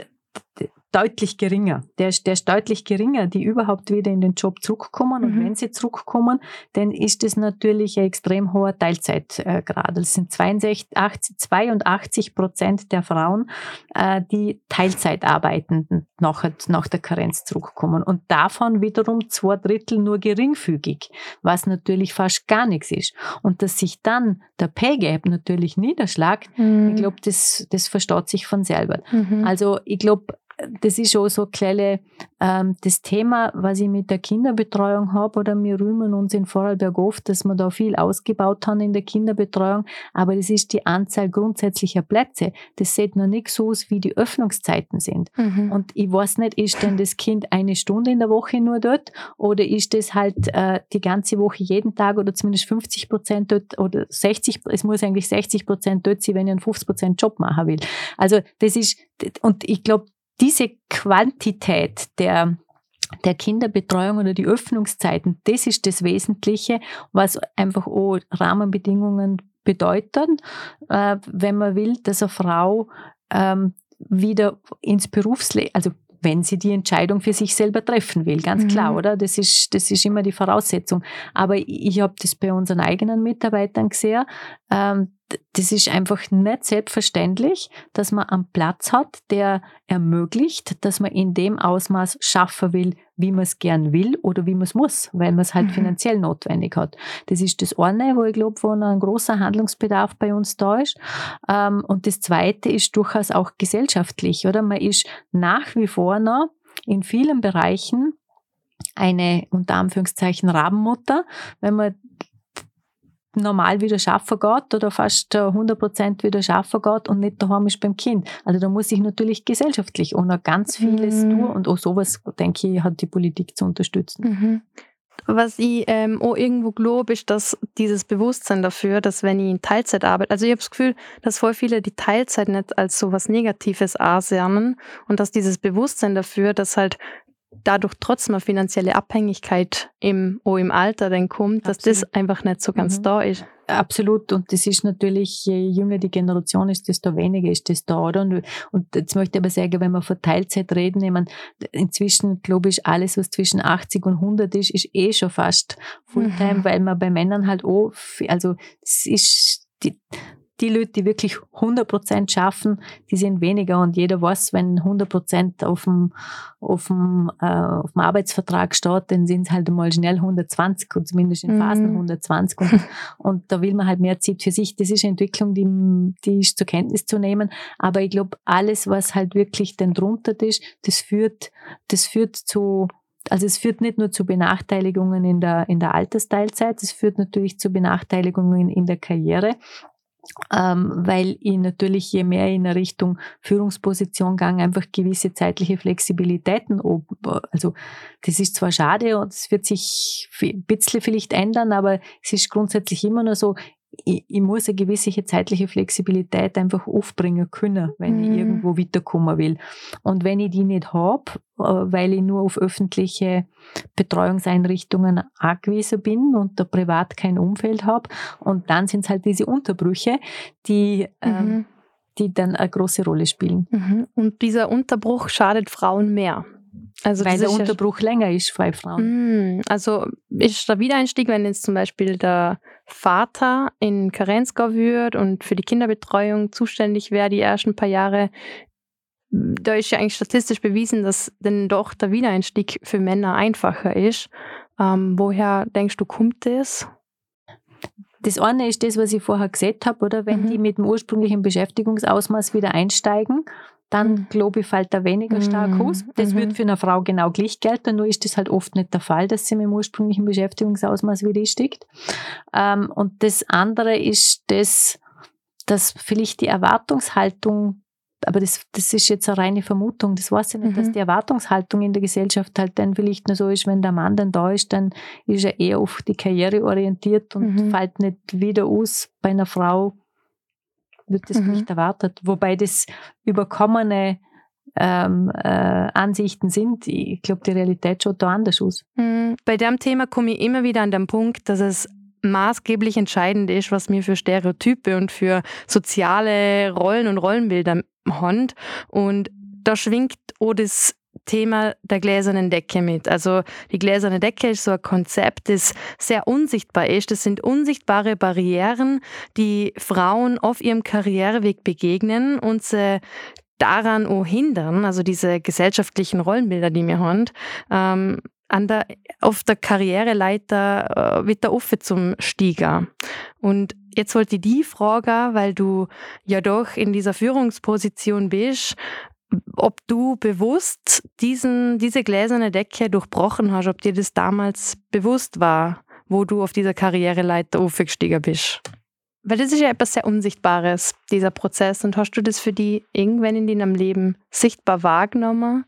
deutlich geringer. Der ist, der ist deutlich geringer, die überhaupt wieder in den Job zurückkommen. Mhm. Und wenn sie zurückkommen, dann ist es natürlich ein extrem hoher Teilzeitgrad. Es sind 62, 80, 82 Prozent der Frauen, äh, die Teilzeit arbeiten, nach, nach der Karenz zurückkommen. Und davon wiederum zwei Drittel nur geringfügig, was natürlich fast gar nichts ist. Und dass sich dann der Pay Gap natürlich niederschlägt, mhm. ich glaube, das, das versteht sich von selber. Mhm. Also ich glaube, das ist auch so kleine, ähm, das Thema, was ich mit der Kinderbetreuung habe, oder wir rühmen uns in Vorarlberg oft, dass wir da viel ausgebaut haben in der Kinderbetreuung, aber das ist die Anzahl grundsätzlicher Plätze. Das sieht noch nicht so aus, wie die Öffnungszeiten sind. Mhm. Und ich weiß nicht, ist denn das Kind eine Stunde in der Woche nur dort oder ist das halt äh, die ganze Woche jeden Tag oder zumindest 50 Prozent dort oder 60, es muss eigentlich 60 Prozent dort sein, wenn ich einen 50 Prozent Job machen will. Also das ist, und ich glaube, diese Quantität der der Kinderbetreuung oder die Öffnungszeiten, das ist das Wesentliche, was einfach auch Rahmenbedingungen bedeuten, äh, wenn man will, dass eine Frau ähm, wieder ins Berufsleben, also wenn sie die Entscheidung für sich selber treffen will, ganz mhm. klar, oder? Das ist, das ist immer die Voraussetzung. Aber ich, ich habe das bei unseren eigenen Mitarbeitern gesehen. Ähm, das ist einfach nicht selbstverständlich, dass man einen Platz hat, der ermöglicht, dass man in dem Ausmaß schaffen will, wie man es gern will oder wie man es muss, weil man es halt mhm. finanziell notwendig hat. Das ist das eine, wo ich glaube, wo ein großer Handlungsbedarf bei uns da ist. Ähm, und das zweite ist durchaus auch gesellschaftlich, oder? Man ist nach wie vor noch in vielen Bereichen eine unter Anführungszeichen Rabenmutter, wenn man normal wieder schaffen geht oder fast 100 Prozent wieder schaffen geht und nicht daheim ist beim Kind. Also da muss ich natürlich gesellschaftlich auch noch ganz vieles mhm. tun und auch sowas, denke ich, hat die Politik zu unterstützen. Mhm. Was ich ähm, auch irgendwo glaube, ist, dass dieses Bewusstsein dafür, dass wenn ich in Teilzeit arbeite, also ich habe das Gefühl, dass voll viele die Teilzeit nicht als so was Negatives ansehen und dass dieses Bewusstsein dafür, dass halt dadurch trotzdem eine finanzielle Abhängigkeit im, auch im Alter dann kommt, dass Absolut. das einfach nicht so ganz mhm. da ist. Absolut. Und das ist natürlich, je jünger die Generation ist, desto weniger ist das da, oder? Und, und jetzt möchte ich aber sagen, wenn wir von Teilzeit reden, ich meine, inzwischen, glaube ich, alles, was zwischen 80 und 100 ist, ist eh schon fast Fulltime, mhm. weil man bei Männern halt auch, also, es ist, die, die Leute, die wirklich 100% schaffen, die sind weniger und jeder weiß, wenn 100% auf dem, auf dem, äh, auf dem Arbeitsvertrag steht, dann sind es halt mal schnell 120 und zumindest in Phasen mhm. 120 und, und da will man halt mehr Zeit für sich. Das ist eine Entwicklung, die, die ist zur Kenntnis zu nehmen, aber ich glaube, alles, was halt wirklich dann drunter ist, das führt, das führt zu also es führt nicht nur zu Benachteiligungen in der, in der Altersteilzeit, es führt natürlich zu Benachteiligungen in der Karriere weil ich natürlich je mehr in eine Richtung Führungsposition gang, einfach gewisse zeitliche Flexibilitäten also das ist zwar schade und es wird sich ein bisschen vielleicht ändern, aber es ist grundsätzlich immer nur so, ich, ich muss eine gewisse zeitliche Flexibilität einfach aufbringen können, wenn mhm. ich irgendwo weiterkommen will. Und wenn ich die nicht habe, äh, weil ich nur auf öffentliche Betreuungseinrichtungen angewiesen bin und da privat kein Umfeld habe, und dann sind es halt diese Unterbrüche, die ähm, mhm. die dann eine große Rolle spielen. Mhm. Und dieser Unterbruch schadet Frauen mehr. Also Weil der Unterbruch länger ist bei Frauen. Mm, also ist der Wiedereinstieg, wenn jetzt zum Beispiel der Vater in Karenz wird und für die Kinderbetreuung zuständig wäre die ersten paar Jahre, da ist ja eigentlich statistisch bewiesen, dass denn doch der Wiedereinstieg für Männer einfacher ist. Ähm, woher denkst du, kommt das? Das eine ist das, was ich vorher gesagt habe, oder? Wenn mhm. die mit dem ursprünglichen Beschäftigungsausmaß wieder einsteigen dann mhm. glaube ich, fällt er weniger stark mhm. aus. Das mhm. wird für eine Frau genau gleich gelten, nur ist das halt oft nicht der Fall, dass sie mit dem ursprünglichen Beschäftigungsausmaß wieder steigt. Ähm, und das andere ist das, dass vielleicht die Erwartungshaltung aber das, das ist jetzt eine reine Vermutung, das weiß ich nicht, mhm. dass die Erwartungshaltung in der Gesellschaft halt dann vielleicht nur so ist, wenn der Mann dann da ist, dann ist er eher auf die Karriere orientiert und mhm. fällt nicht wieder aus. Bei einer Frau wird das mhm. nicht erwartet. Wobei das überkommene ähm, äh, Ansichten sind. Ich glaube, die Realität schaut da anders aus. Mhm. Bei dem Thema komme ich immer wieder an den Punkt, dass es maßgeblich entscheidend ist, was mir für Stereotype und für soziale Rollen und Rollenbilder haben. Und da schwingt auch das Thema der gläsernen Decke mit. Also die gläserne Decke ist so ein Konzept, das sehr unsichtbar ist. Das sind unsichtbare Barrieren, die Frauen auf ihrem Karriereweg begegnen und sie daran auch hindern, also diese gesellschaftlichen Rollenbilder, die wir haben, ähm, an der, auf der Karriereleiter äh, wieder offen zum Steiger. Und jetzt wollte ich die fragen, weil du ja doch in dieser Führungsposition bist, ob du bewusst diesen, diese gläserne Decke durchbrochen hast, ob dir das damals bewusst war, wo du auf dieser Karriereleiter aufgestiegen bist. Weil das ist ja etwas sehr Unsichtbares, dieser Prozess. Und hast du das für die irgendwann in deinem Leben sichtbar wahrgenommen,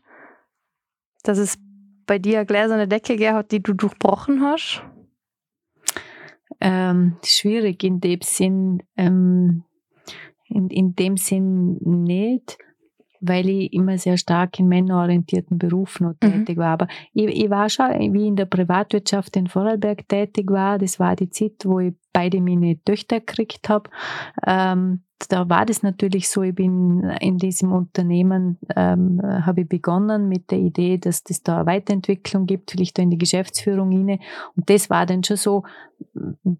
dass es bei dir eine gläserne Decke gehabt, die du durchbrochen hast? Ähm, schwierig in dem Sinn, ähm, in, in dem Sinn nicht, weil ich immer sehr stark in männerorientierten Berufen noch mhm. tätig war. Aber ich, ich, war schon, wie in der Privatwirtschaft in Vorarlberg tätig war, das war die Zeit, wo ich beide meine Töchter gekriegt habe. Ähm, da war das natürlich so, ich bin in diesem Unternehmen, ähm, habe ich begonnen mit der Idee, dass das da eine Weiterentwicklung gibt, vielleicht da in die Geschäftsführung rein. Und das war dann schon so,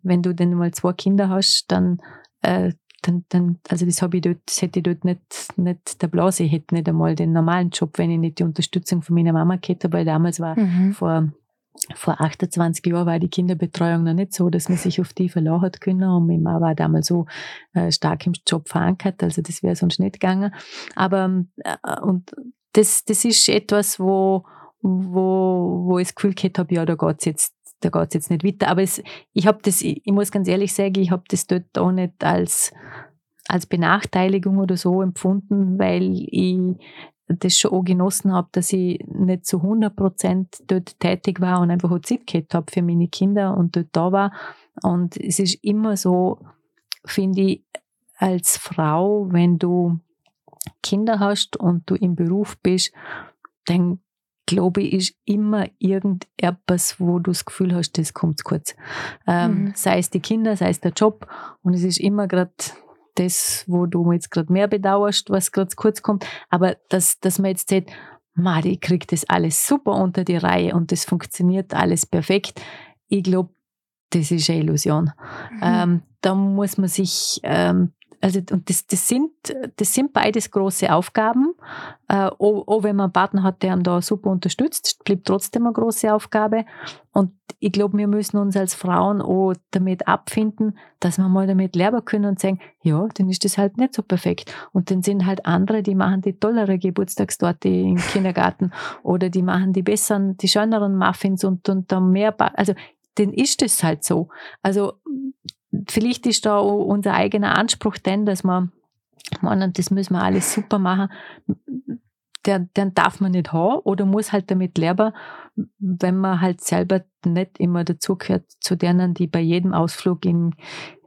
wenn du dann mal zwei Kinder hast, dann äh, dann, dann, also das habe ich dort, das hätte ich dort nicht, nicht der Blase, ich hätte nicht einmal den normalen Job, wenn ich nicht die Unterstützung von meiner Mama hätte, weil damals war mhm. vor vor 28 Jahren war die Kinderbetreuung noch nicht so, dass man sich auf die verlassen hat können. Und meine Mama war damals so äh, stark im Job verankert, also das wäre sonst nicht gegangen. Aber äh, und das, das ist etwas, wo, wo, wo ich das Gefühl gehabt habe, ja, da geht's jetzt da geht's jetzt nicht weiter. Aber es, ich habe das, ich muss ganz ehrlich sagen, ich habe das dort auch nicht als, als Benachteiligung oder so empfunden, weil ich das schon auch genossen habe, dass ich nicht zu 100 Prozent dort tätig war und einfach auch Zeit gehabt habe für meine Kinder und dort da war. Und es ist immer so, finde ich, als Frau, wenn du Kinder hast und du im Beruf bist, dann glaube ich, ist immer irgendetwas, wo du das Gefühl hast, das kommt kurz. Ähm, mhm. Sei es die Kinder, sei es der Job. Und es ist immer gerade das, wo du jetzt gerade mehr bedauerst, was gerade kurz kommt. Aber dass, dass man jetzt sagt, Mari kriegt das alles super unter die Reihe und das funktioniert alles perfekt. Ich glaube, das ist eine Illusion. Mhm. Ähm, da muss man sich ähm, also und das, das, sind, das sind beides große Aufgaben. Äh, auch, auch, wenn man einen Partner hat, der einen da super unterstützt, bleibt trotzdem eine große Aufgabe. Und ich glaube, wir müssen uns als Frauen auch damit abfinden, dass wir mal damit lernen können und sagen, ja, dann ist das halt nicht so perfekt. Und dann sind halt andere, die machen die tollere Geburtstagstorte im Kindergarten oder die machen die besseren, die schöneren Muffins und, und dann mehr, also dann ist das halt so. Also vielleicht ist da unser eigener Anspruch denn, dass man meinen, das müssen wir alles super machen, den, den darf man nicht haben oder muss halt damit lernen, wenn man halt selber nicht immer dazugehört zu denen, die bei jedem Ausflug in,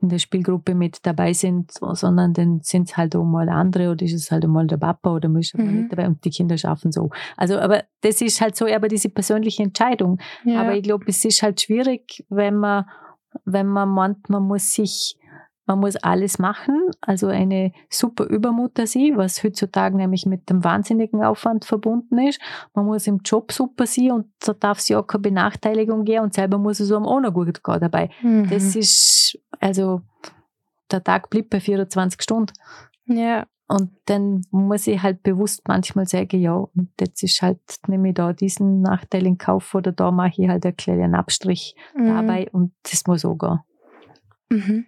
in der Spielgruppe mit dabei sind, sondern dann sind es halt auch mal andere oder ist es halt mal der Papa oder man ist mhm. nicht dabei und die Kinder schaffen so. Also, aber das ist halt so, aber diese persönliche Entscheidung. Ja. Aber ich glaube, es ist halt schwierig, wenn man wenn man meint, man muss sich, man muss alles machen, also eine super Übermutter sein, was heutzutage nämlich mit dem wahnsinnigen Aufwand verbunden ist. Man muss im Job super sein und da darf es ja auch keine Benachteiligung geben und selber muss es einem auch noch gut gehen dabei. Mhm. Das ist, also, der Tag bleibt bei 24 Stunden. Ja. Und dann muss ich halt bewusst manchmal sagen, ja, und jetzt ist halt, nehme ich da diesen Nachteil in Kauf oder da mache ich halt einen kleinen Abstrich mhm. dabei und das muss auch gehen. Mhm.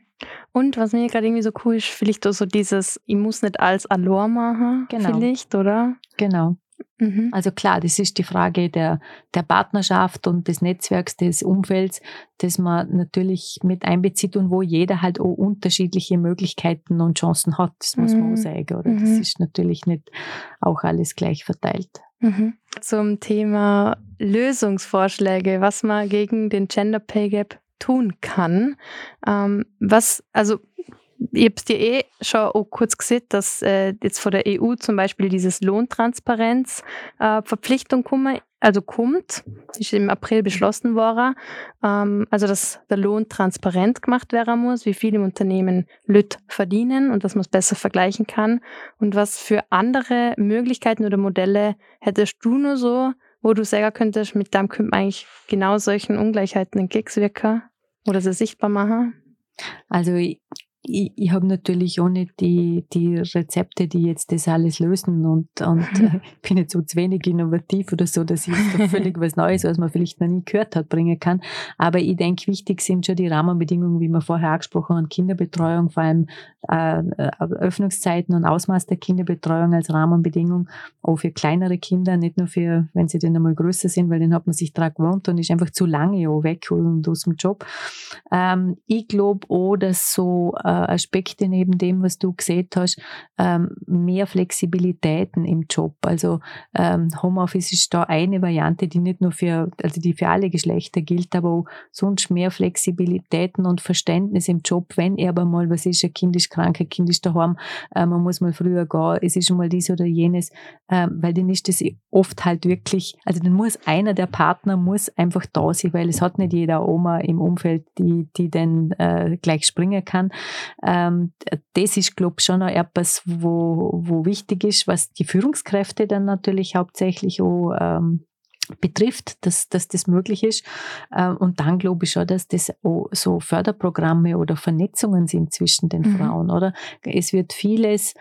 Und was mir gerade irgendwie so cool ist, vielleicht auch so dieses, ich muss nicht alles allein machen, genau. vielleicht, oder? Genau. Mhm. Also klar, das ist die Frage der, der Partnerschaft und des Netzwerks, des Umfelds, das man natürlich mit einbezieht und wo jeder halt auch unterschiedliche Möglichkeiten und Chancen hat. Das muss man auch mhm. sagen, oder? Das mhm. ist natürlich nicht auch alles gleich verteilt. Mhm. Zum Thema Lösungsvorschläge, was man gegen den Gender Pay Gap tun kann. Ähm, was, also ich habe es dir eh schon auch kurz gesehen, dass äh, jetzt von der EU zum Beispiel dieses Lohntransparenz-Verpflichtung äh, kommt, also kommt, ist im April beschlossen worden, ähm, also dass der Lohn transparent gemacht werden muss, wie viel im Unternehmen Lüt verdienen und dass man es besser vergleichen kann. Und was für andere Möglichkeiten oder Modelle hättest du nur so, wo du sagen könntest, mit dem könnte man eigentlich genau solchen Ungleichheiten entgegenwirken oder sie sichtbar machen? Also ich, ich habe natürlich auch nicht die, die Rezepte, die jetzt das alles lösen und, und äh, bin jetzt so zu wenig innovativ oder so, dass ich jetzt völlig was Neues, was man vielleicht noch nie gehört hat, bringen kann. Aber ich denke, wichtig sind schon die Rahmenbedingungen, wie wir vorher angesprochen haben, Kinderbetreuung, vor allem äh, Öffnungszeiten und Ausmaß der Kinderbetreuung als Rahmenbedingung, auch für kleinere Kinder, nicht nur für, wenn sie dann einmal größer sind, weil dann hat man sich daran gewohnt und ist einfach zu lange auch weg und aus dem Job. Ähm, ich glaube auch, dass so äh, Aspekte neben dem, was du gesehen hast, ähm, mehr Flexibilitäten im Job. Also ähm, Homeoffice ist da eine Variante, die nicht nur für, also die für alle Geschlechter gilt, aber auch sonst mehr Flexibilitäten und Verständnis im Job, wenn er aber mal, was ist, ein Kind ist krank, ein Kind ist daheim, äh, man muss mal früher gehen, es ist mal dies oder jenes, äh, weil dann ist das oft halt wirklich, also dann muss einer der Partner muss einfach da sein, weil es hat nicht jeder Oma im Umfeld, die, die dann äh, gleich springen kann. Ähm, das ist, glaube ich, schon noch etwas, wo, wo wichtig ist, was die Führungskräfte dann natürlich hauptsächlich auch ähm, betrifft, dass, dass das möglich ist. Ähm, und dann glaube ich schon, dass das auch so Förderprogramme oder Vernetzungen sind zwischen den mhm. Frauen, oder? Es wird vieles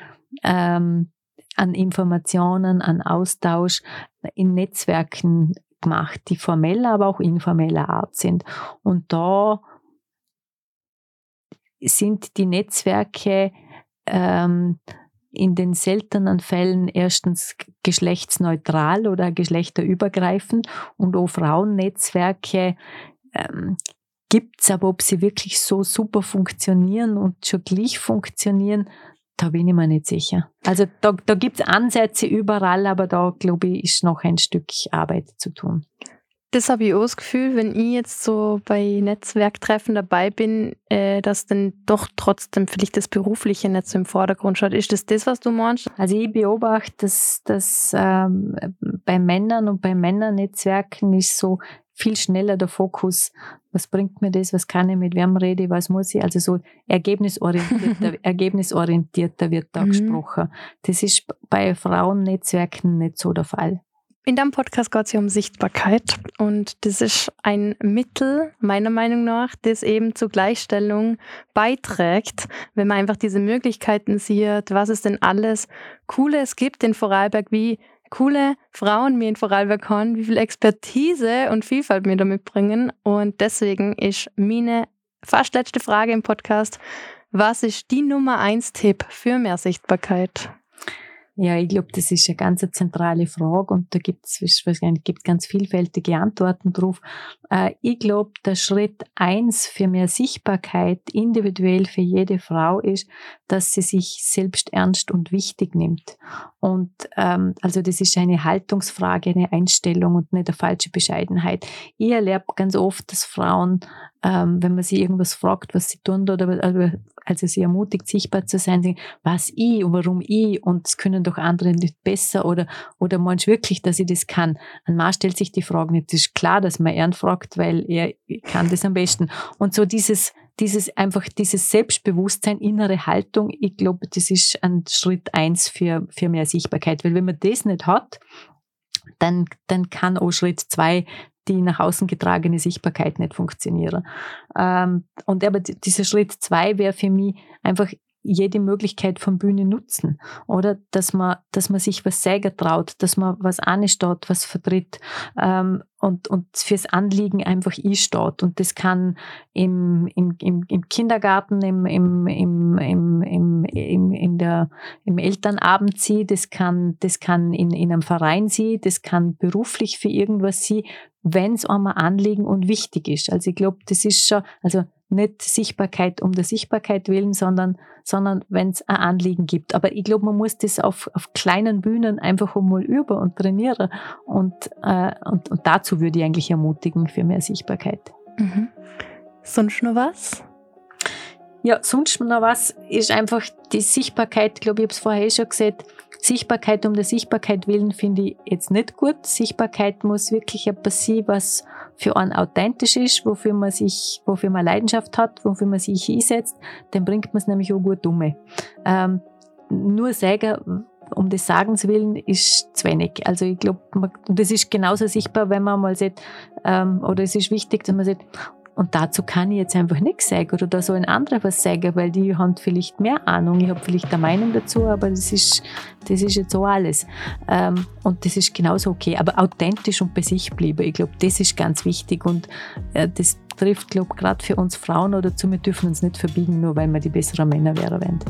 ähm, an Informationen, an Austausch in Netzwerken gemacht, die formeller, aber auch informeller Art sind. Und da sind die Netzwerke ähm, in den seltenen Fällen erstens geschlechtsneutral oder geschlechterübergreifend und auch Frauennetzwerke ähm, gibt es, aber ob sie wirklich so super funktionieren und schon gleich funktionieren, da bin ich mir nicht sicher. Also da, da gibt es Ansätze überall, aber da glaube ich, ist noch ein Stück Arbeit zu tun. Das habe ich auch das Gefühl, wenn ich jetzt so bei Netzwerktreffen dabei bin, äh, dass dann doch trotzdem vielleicht das Berufliche nicht so im Vordergrund schaut. Ist das das, was du meinst? Also ich beobachte, dass, dass ähm, bei Männern und bei Männernetzwerken ist so viel schneller der Fokus, was bringt mir das, was kann ich, mit wem rede ich, was muss ich, also so ergebnisorientierter, ergebnisorientierter wird da mhm. gesprochen. Das ist bei Frauennetzwerken nicht so der Fall. In deinem Podcast geht es ja um Sichtbarkeit und das ist ein Mittel, meiner Meinung nach, das eben zur Gleichstellung beiträgt, wenn man einfach diese Möglichkeiten sieht, was es denn alles Cooles gibt in Vorarlberg, wie coole Frauen mir in Vorarlberg haben, wie viel Expertise und Vielfalt mir damit bringen und deswegen ist meine fast letzte Frage im Podcast, was ist die Nummer eins Tipp für mehr Sichtbarkeit? Ja, ich glaube, das ist eine ganz zentrale Frage und da gibt es gibt ganz vielfältige Antworten drauf. Äh, ich glaube, der Schritt eins für mehr Sichtbarkeit individuell für jede Frau ist, dass sie sich selbst ernst und wichtig nimmt. Und ähm, also das ist eine Haltungsfrage, eine Einstellung und nicht eine falsche Bescheidenheit. Ich erlebe ganz oft, dass Frauen ähm, wenn man sie irgendwas fragt, was sie tun oder also sie ermutigt, sichtbar zu sein, was ich und warum ich und es können doch andere nicht besser oder, oder meinst wirklich, dass ich das kann? Ein Mann stellt sich die Frage nicht. Es ist klar, dass man ihn fragt, weil er kann das am besten. Und so dieses, dieses einfach dieses Selbstbewusstsein, innere Haltung, ich glaube, das ist ein Schritt eins für, für mehr Sichtbarkeit. Weil wenn man das nicht hat, dann, dann kann auch Schritt zwei die nach außen getragene Sichtbarkeit nicht funktionieren. Ähm, und aber dieser Schritt zwei wäre für mich einfach jede Möglichkeit von Bühne nutzen. Oder dass man, dass man sich was sagen traut, dass man was ansteht, was vertritt. Ähm, und, und fürs Anliegen einfach einsteht. Und das kann im, im, im, im Kindergarten, im, im, im, im, im, im, in der, im Elternabend sein, das kann, das kann in, in einem Verein sein, das kann beruflich für irgendwas sein, wenn es einmal Anliegen und wichtig ist. Also ich glaube, das ist schon, also nicht Sichtbarkeit um der Sichtbarkeit willen, sondern, sondern wenn es ein Anliegen gibt. Aber ich glaube, man muss das auf, auf kleinen Bühnen einfach einmal üben und trainieren. Und, äh, und, und dazu würde ich eigentlich ermutigen für mehr Sichtbarkeit. Mhm. Sonst noch was? Ja, sonst noch was ist einfach die Sichtbarkeit, ich glaube, ich habe es vorher eh schon gesagt, Sichtbarkeit um der Sichtbarkeit willen finde ich jetzt nicht gut. Sichtbarkeit muss wirklich etwas sein, was für einen authentisch ist, wofür man sich, wofür man Leidenschaft hat, wofür man sich einsetzt, dann bringt man es nämlich auch gut um. Ähm, nur sagen, um des Sagens willen, ist zu wenig. Also ich glaube, das ist genauso sichtbar, wenn man mal sieht, ähm, oder es ist wichtig, dass man sieht, und dazu kann ich jetzt einfach nichts sagen oder da sollen andere was sagen, weil die haben vielleicht mehr Ahnung. Ich habe vielleicht eine Meinung dazu, aber das ist, das ist jetzt so alles. Ähm, und das ist genauso okay. Aber authentisch und bei sich bleiben, ich glaube, das ist ganz wichtig und äh, das trifft, glaube ich, gerade für uns Frauen oder dazu, wir dürfen uns nicht verbiegen, nur weil wir die besseren Männer wären.